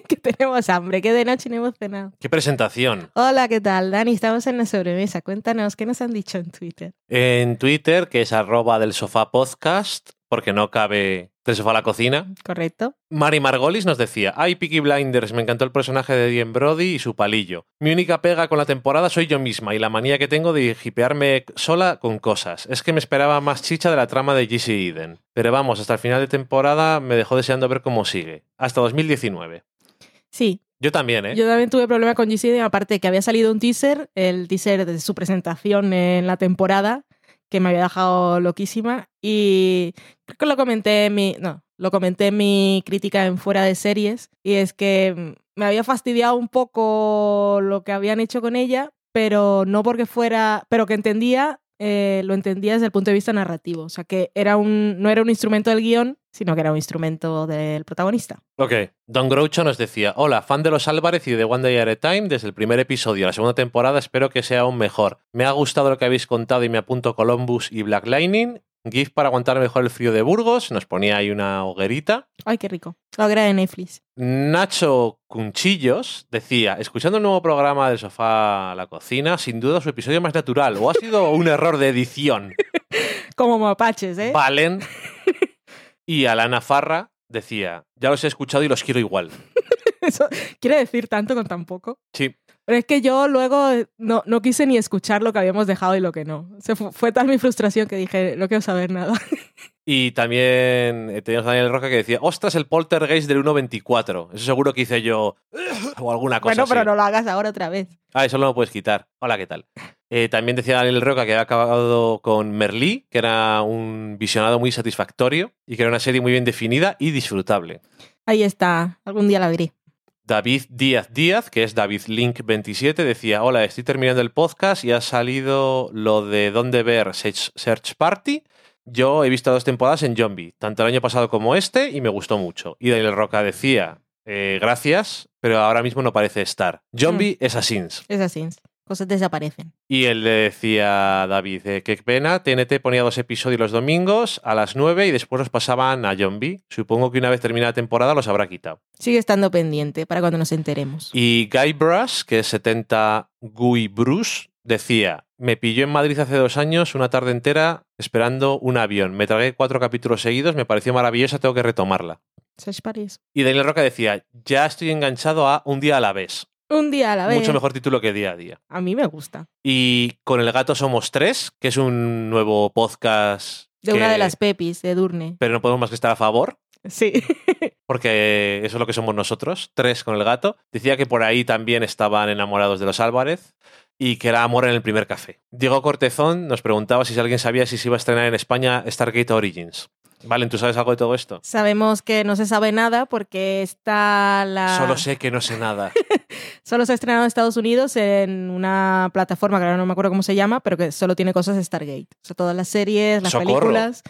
que tenemos hambre, que de noche no hemos cenado. Qué presentación. Hola, ¿qué tal? Dani, estamos en la sobremesa. Cuéntanos, ¿qué nos han dicho en Twitter? En Twitter, que es arroba del sofá podcast, porque no cabe del sofá a la cocina. ¿Correcto? Mari Margolis nos decía, ay, Peaky Blinders, me encantó el personaje de Dien Brody y su palillo. Mi única pega con la temporada soy yo misma y la manía que tengo de hipearme sola con cosas. Es que me esperaba más chicha de la trama de Jesse Eden. Pero vamos, hasta el final de temporada me dejó deseando ver cómo sigue. Hasta 2019. Sí, Yo también, ¿eh? yo también tuve problema con GC, aparte que había salido un teaser, el teaser de su presentación en la temporada, que me había dejado loquísima. Y creo que lo comenté en mi. No, lo comenté en mi crítica en fuera de series. Y es que mm, me había fastidiado un poco lo que habían hecho con ella, pero no porque fuera. Pero que entendía. eh, lo entendía desde el punto de vista narrativo. O sea, que era un, no era un instrumento del guion, sino que era un instrumento del protagonista. Ok. Don Groucho nos decía, hola, fan de los Álvarez y de One Day at a Time desde el primer episodio. La segunda temporada espero que sea aún mejor. Me ha gustado lo que habéis contado y me apunto Columbus y Black Lightning. GIF para aguantar mejor el frío de Burgos. Nos ponía ahí una hoguerita. Ay, qué rico. La hoguera de Netflix. Nacho Cunchillos decía, escuchando el nuevo programa del sofá a la cocina, sin duda su episodio más natural. ¿O ha sido un error de edición? Como mapaches, ¿eh? Valen. Y Alana Farra decía, ya los he escuchado y los quiero igual. Eso quiere decir tanto con tan poco. Sí. Pero es que yo luego no, no quise ni escuchar lo que habíamos dejado y lo que no. Se fu- fue tal mi frustración que dije, no quiero saber nada. Y también eh, teníamos a Daniel Roca que decía, ostras, el poltergeist del 1.24. Eso seguro que hice yo o alguna cosa bueno, pero así. no lo hagas ahora otra vez. Ah, eso no lo puedes quitar. Hola, ¿qué tal? Eh, también decía Daniel Roca que había acabado con Merlí, que era un visionado muy satisfactorio y que era una serie muy bien definida y disfrutable. Ahí está. Algún día la veré. David Díaz Díaz, que es David Link 27, decía, hola, estoy terminando el podcast y ha salido lo de dónde ver Search Party. Yo he visto dos temporadas en Zombie, tanto el año pasado como este, y me gustó mucho. Y Daniel Roca decía, eh, gracias, pero ahora mismo no parece estar. Zombie es Assassins. Es así. Cosas desaparecen. Y él le decía a David, eh, qué pena, TNT ponía dos episodios los domingos a las 9 y después los pasaban a Zombie. Supongo que una vez terminada la temporada los habrá quitado. Sigue estando pendiente para cuando nos enteremos. Y Guy Brush, que es 70 Guy Bruce, decía, me pilló en Madrid hace dos años una tarde entera esperando un avión. Me tragué cuatro capítulos seguidos, me pareció maravillosa, tengo que retomarla. Search Paris. Y Daniel Roca decía, ya estoy enganchado a Un día a la vez. Un día a la vez. Mucho mejor título que Día a Día. A mí me gusta. Y con El Gato Somos Tres, que es un nuevo podcast. De que- una de las Pepis, de Durne. Pero no podemos más que estar a favor, Sí. porque eso es lo que somos nosotros, tres con el gato. Decía que por ahí también estaban enamorados de los Álvarez y que era amor en el primer café. Diego Cortezón nos preguntaba si alguien sabía si se iba a estrenar en España Stargate Origins. Valen, ¿tú sabes algo de todo esto? Sabemos que no se sabe nada porque está la... Solo sé que no sé nada. Solo se ha estrenado en Estados Unidos en una plataforma que ahora no me acuerdo cómo se llama, pero que solo tiene cosas de Stargate. O sea, todas las series, las Socorro. películas.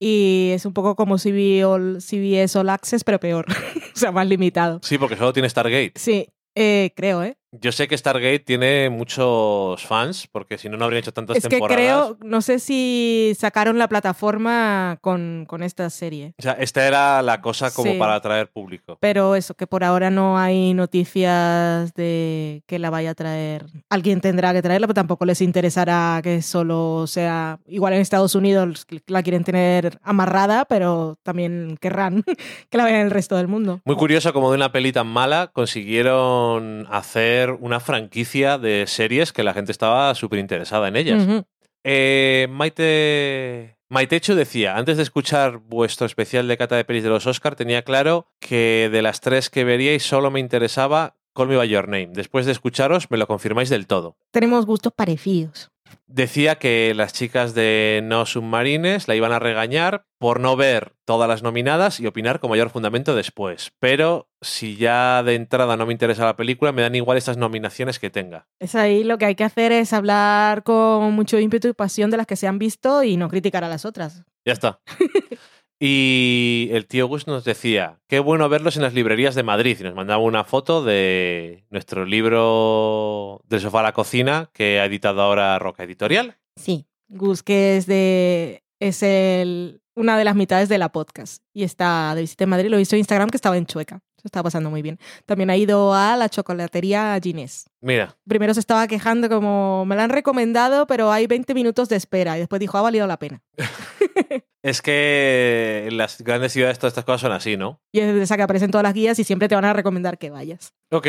Y es un poco como CBS All, CBS All Access, pero peor. o sea, más limitado. Sí, porque solo tiene Stargate. Sí, eh, creo, ¿eh? Yo sé que Stargate tiene muchos fans, porque si no, no habrían hecho tantas Es que temporadas. creo, no sé si sacaron la plataforma con, con esta serie. O sea, esta era la cosa como Sí. para atraer público. Pero eso, que por ahora no hay noticias de que la vaya a traer. Alguien tendrá que traerla, pero tampoco les interesará que solo sea. Igual en Estados Unidos la quieren tener amarrada, pero también querrán que la vean el resto del mundo. Muy curioso como de una peli tan mala consiguieron hacer una franquicia de series que la gente estaba súper interesada en ellas. Eh, Maite... Maitechu decía, antes de escuchar vuestro especial de cata de pelis de los Oscar, tenía claro que de las tres que veríais solo me interesaba Call Me By Your Name. Después de escucharos, me lo confirmáis del todo. Tenemos gustos parecidos. Decía que las chicas de No Submarines la iban a regañar por no ver todas las nominadas y opinar con mayor fundamento después. Pero si ya de entrada no me interesa la película, me dan igual estas nominaciones que tenga. Es ahí lo que hay que hacer es hablar con mucho ímpetu y pasión de las que se han visto y no criticar a las otras. Ya está. Y el tío Gus nos decía, qué bueno verlos en las librerías de Madrid. Y nos mandaba una foto de nuestro libro del sofá a la cocina que ha editado ahora Roca Editorial. Sí, Gus, que es de es el una de las mitades de la podcast y está de visita en Madrid. Lo he visto en Instagram que estaba en Chueca. Se estaba pasando muy bien. También ha ido a la chocolatería Ginés. Mira, Primero se estaba quejando como me la han recomendado, pero hay 20 minutos de espera. Y después dijo, ha valido la pena. es que en las grandes ciudades todas estas cosas son así, ¿no? Y es de esa que aparecen todas las guías y siempre te van a recomendar que vayas. Ok.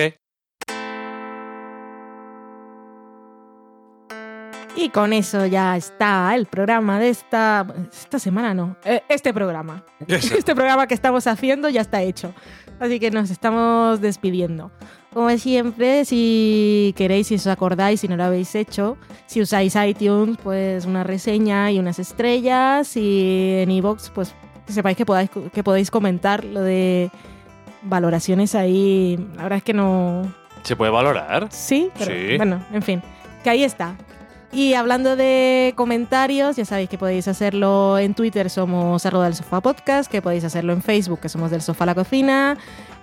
Y con eso ya está el programa de esta... Esta semana no. eh, este programa. Este programa que estamos haciendo ya está hecho. Así que nos estamos despidiendo. Como siempre, si queréis, si os acordáis, si no lo habéis hecho, si usáis iTunes, pues una reseña y unas estrellas. Y en iVoox, pues que sepáis que, podáis, que podéis comentar lo de valoraciones ahí. La verdad es que no, ¿Se puede valorar? Sí, pero Sí. bueno, en fin, que ahí está. Y hablando de comentarios, ya sabéis que podéis hacerlo en Twitter, somos arroba del sofá podcast, que podéis hacerlo en Facebook, que somos del sofá a la cocina,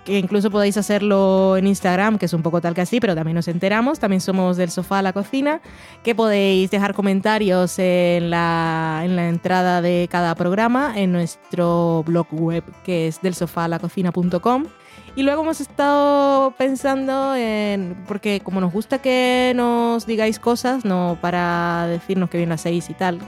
que incluso podéis hacerlo en Instagram, que es un poco tal que así, pero también nos enteramos, también somos del sofá a la cocina, que podéis dejar comentarios en la, en la entrada de cada programa en nuestro blog web, que es del cocina.com. Y luego hemos estado pensando en, porque como nos gusta que nos digáis cosas, no para decirnos que bien lo hacéis y tal,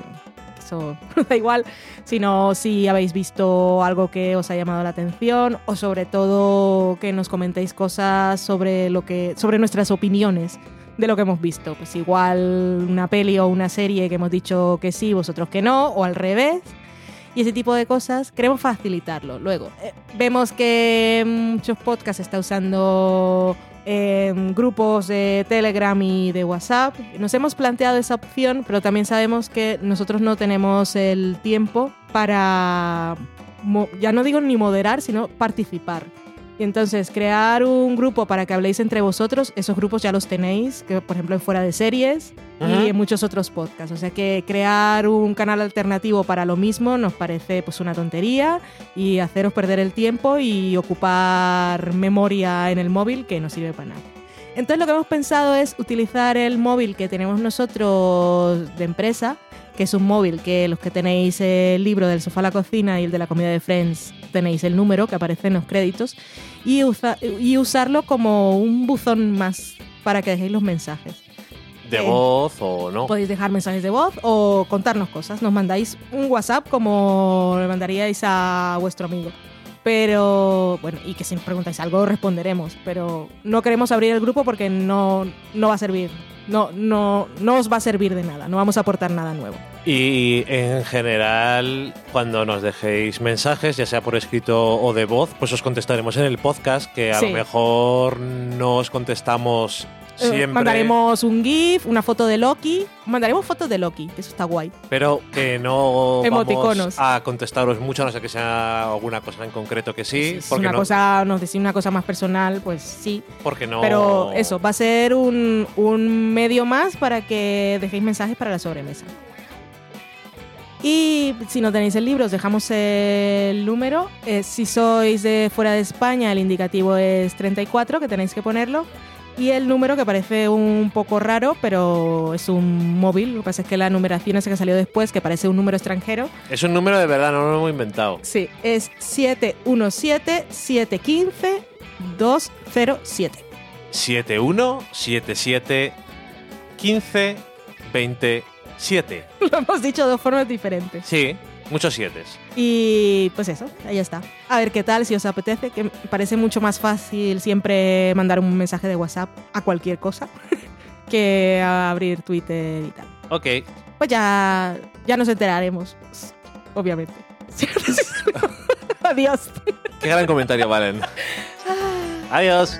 eso da igual, sino si habéis visto algo que os ha llamado la atención o sobre todo que nos comentéis cosas sobre lo que, sobre nuestras opiniones de lo que hemos visto. Pues igual una peli o una serie que hemos dicho que sí, vosotros que no, o al revés y ese tipo de cosas, queremos facilitarlo. Luego, eh, vemos que muchos podcasts está usando eh, grupos de Telegram y de WhatsApp. Nos hemos planteado esa opción, pero también sabemos que nosotros no tenemos el tiempo para, ya no digo ni moderar, sino participar. Entonces, crear un grupo para que habléis entre vosotros, esos grupos ya los tenéis, que por ejemplo en Fuera de Series y en muchos otros podcasts. O sea que crear un canal alternativo para lo mismo nos parece pues una tontería y haceros perder el tiempo y ocupar memoria en el móvil que no sirve para nada. Entonces lo que hemos pensado es utilizar el móvil que tenemos nosotros de empresa, que es un móvil que los que tenéis el libro del sofá a la cocina y el de la comida de Friends tenéis el número que aparece en los créditos y, usa- y usarlo como un buzón más para que dejéis los mensajes. ¿De Eh, voz o no? Podéis dejar mensajes de voz o contarnos cosas. Nos mandáis un WhatsApp como le mandaríais a vuestro amigo. Pero, bueno, y que si nos preguntáis algo responderemos. Pero no queremos abrir el grupo porque no, no va a servir. No, no, no os va a servir de nada. No vamos a aportar nada nuevo. Y en general, cuando nos dejéis mensajes, ya sea por escrito o de voz, pues os contestaremos en el podcast, que a Sí. lo mejor no os contestamos siempre, mandaremos un GIF, una foto de Loki. Mandaremos fotos de Loki, que eso está guay. pero que no vamos Emoticonos. a contestaros mucho, a no ser que sea alguna cosa en concreto que sí, Si porque una no, cosa, nos decís una cosa más personal, pues sí. porque no Pero eso, va a ser un, un medio más para que dejéis mensajes para la sobremesa. Y si no tenéis el libro, os dejamos el número. Eh, si sois de fuera de España, el indicativo es 34, que tenéis que ponerlo. Y el número que parece un poco raro, pero es un móvil. Lo que pasa es que la numeración esa que salió después, que parece un número extranjero, Es un número de verdad, no lo hemos inventado. sí, es 717-715-207. 71 77 15 27. Lo hemos dicho de dos formas diferentes. Sí, muchos siete. Y pues eso, ahí está. A ver qué tal, si os apetece, que me parece mucho más fácil siempre mandar un mensaje de WhatsApp a cualquier cosa que abrir Twitter y tal. Ok. Pues ya, ya nos enteraremos, obviamente. Adiós. Qué gran comentario, Valen. Adiós.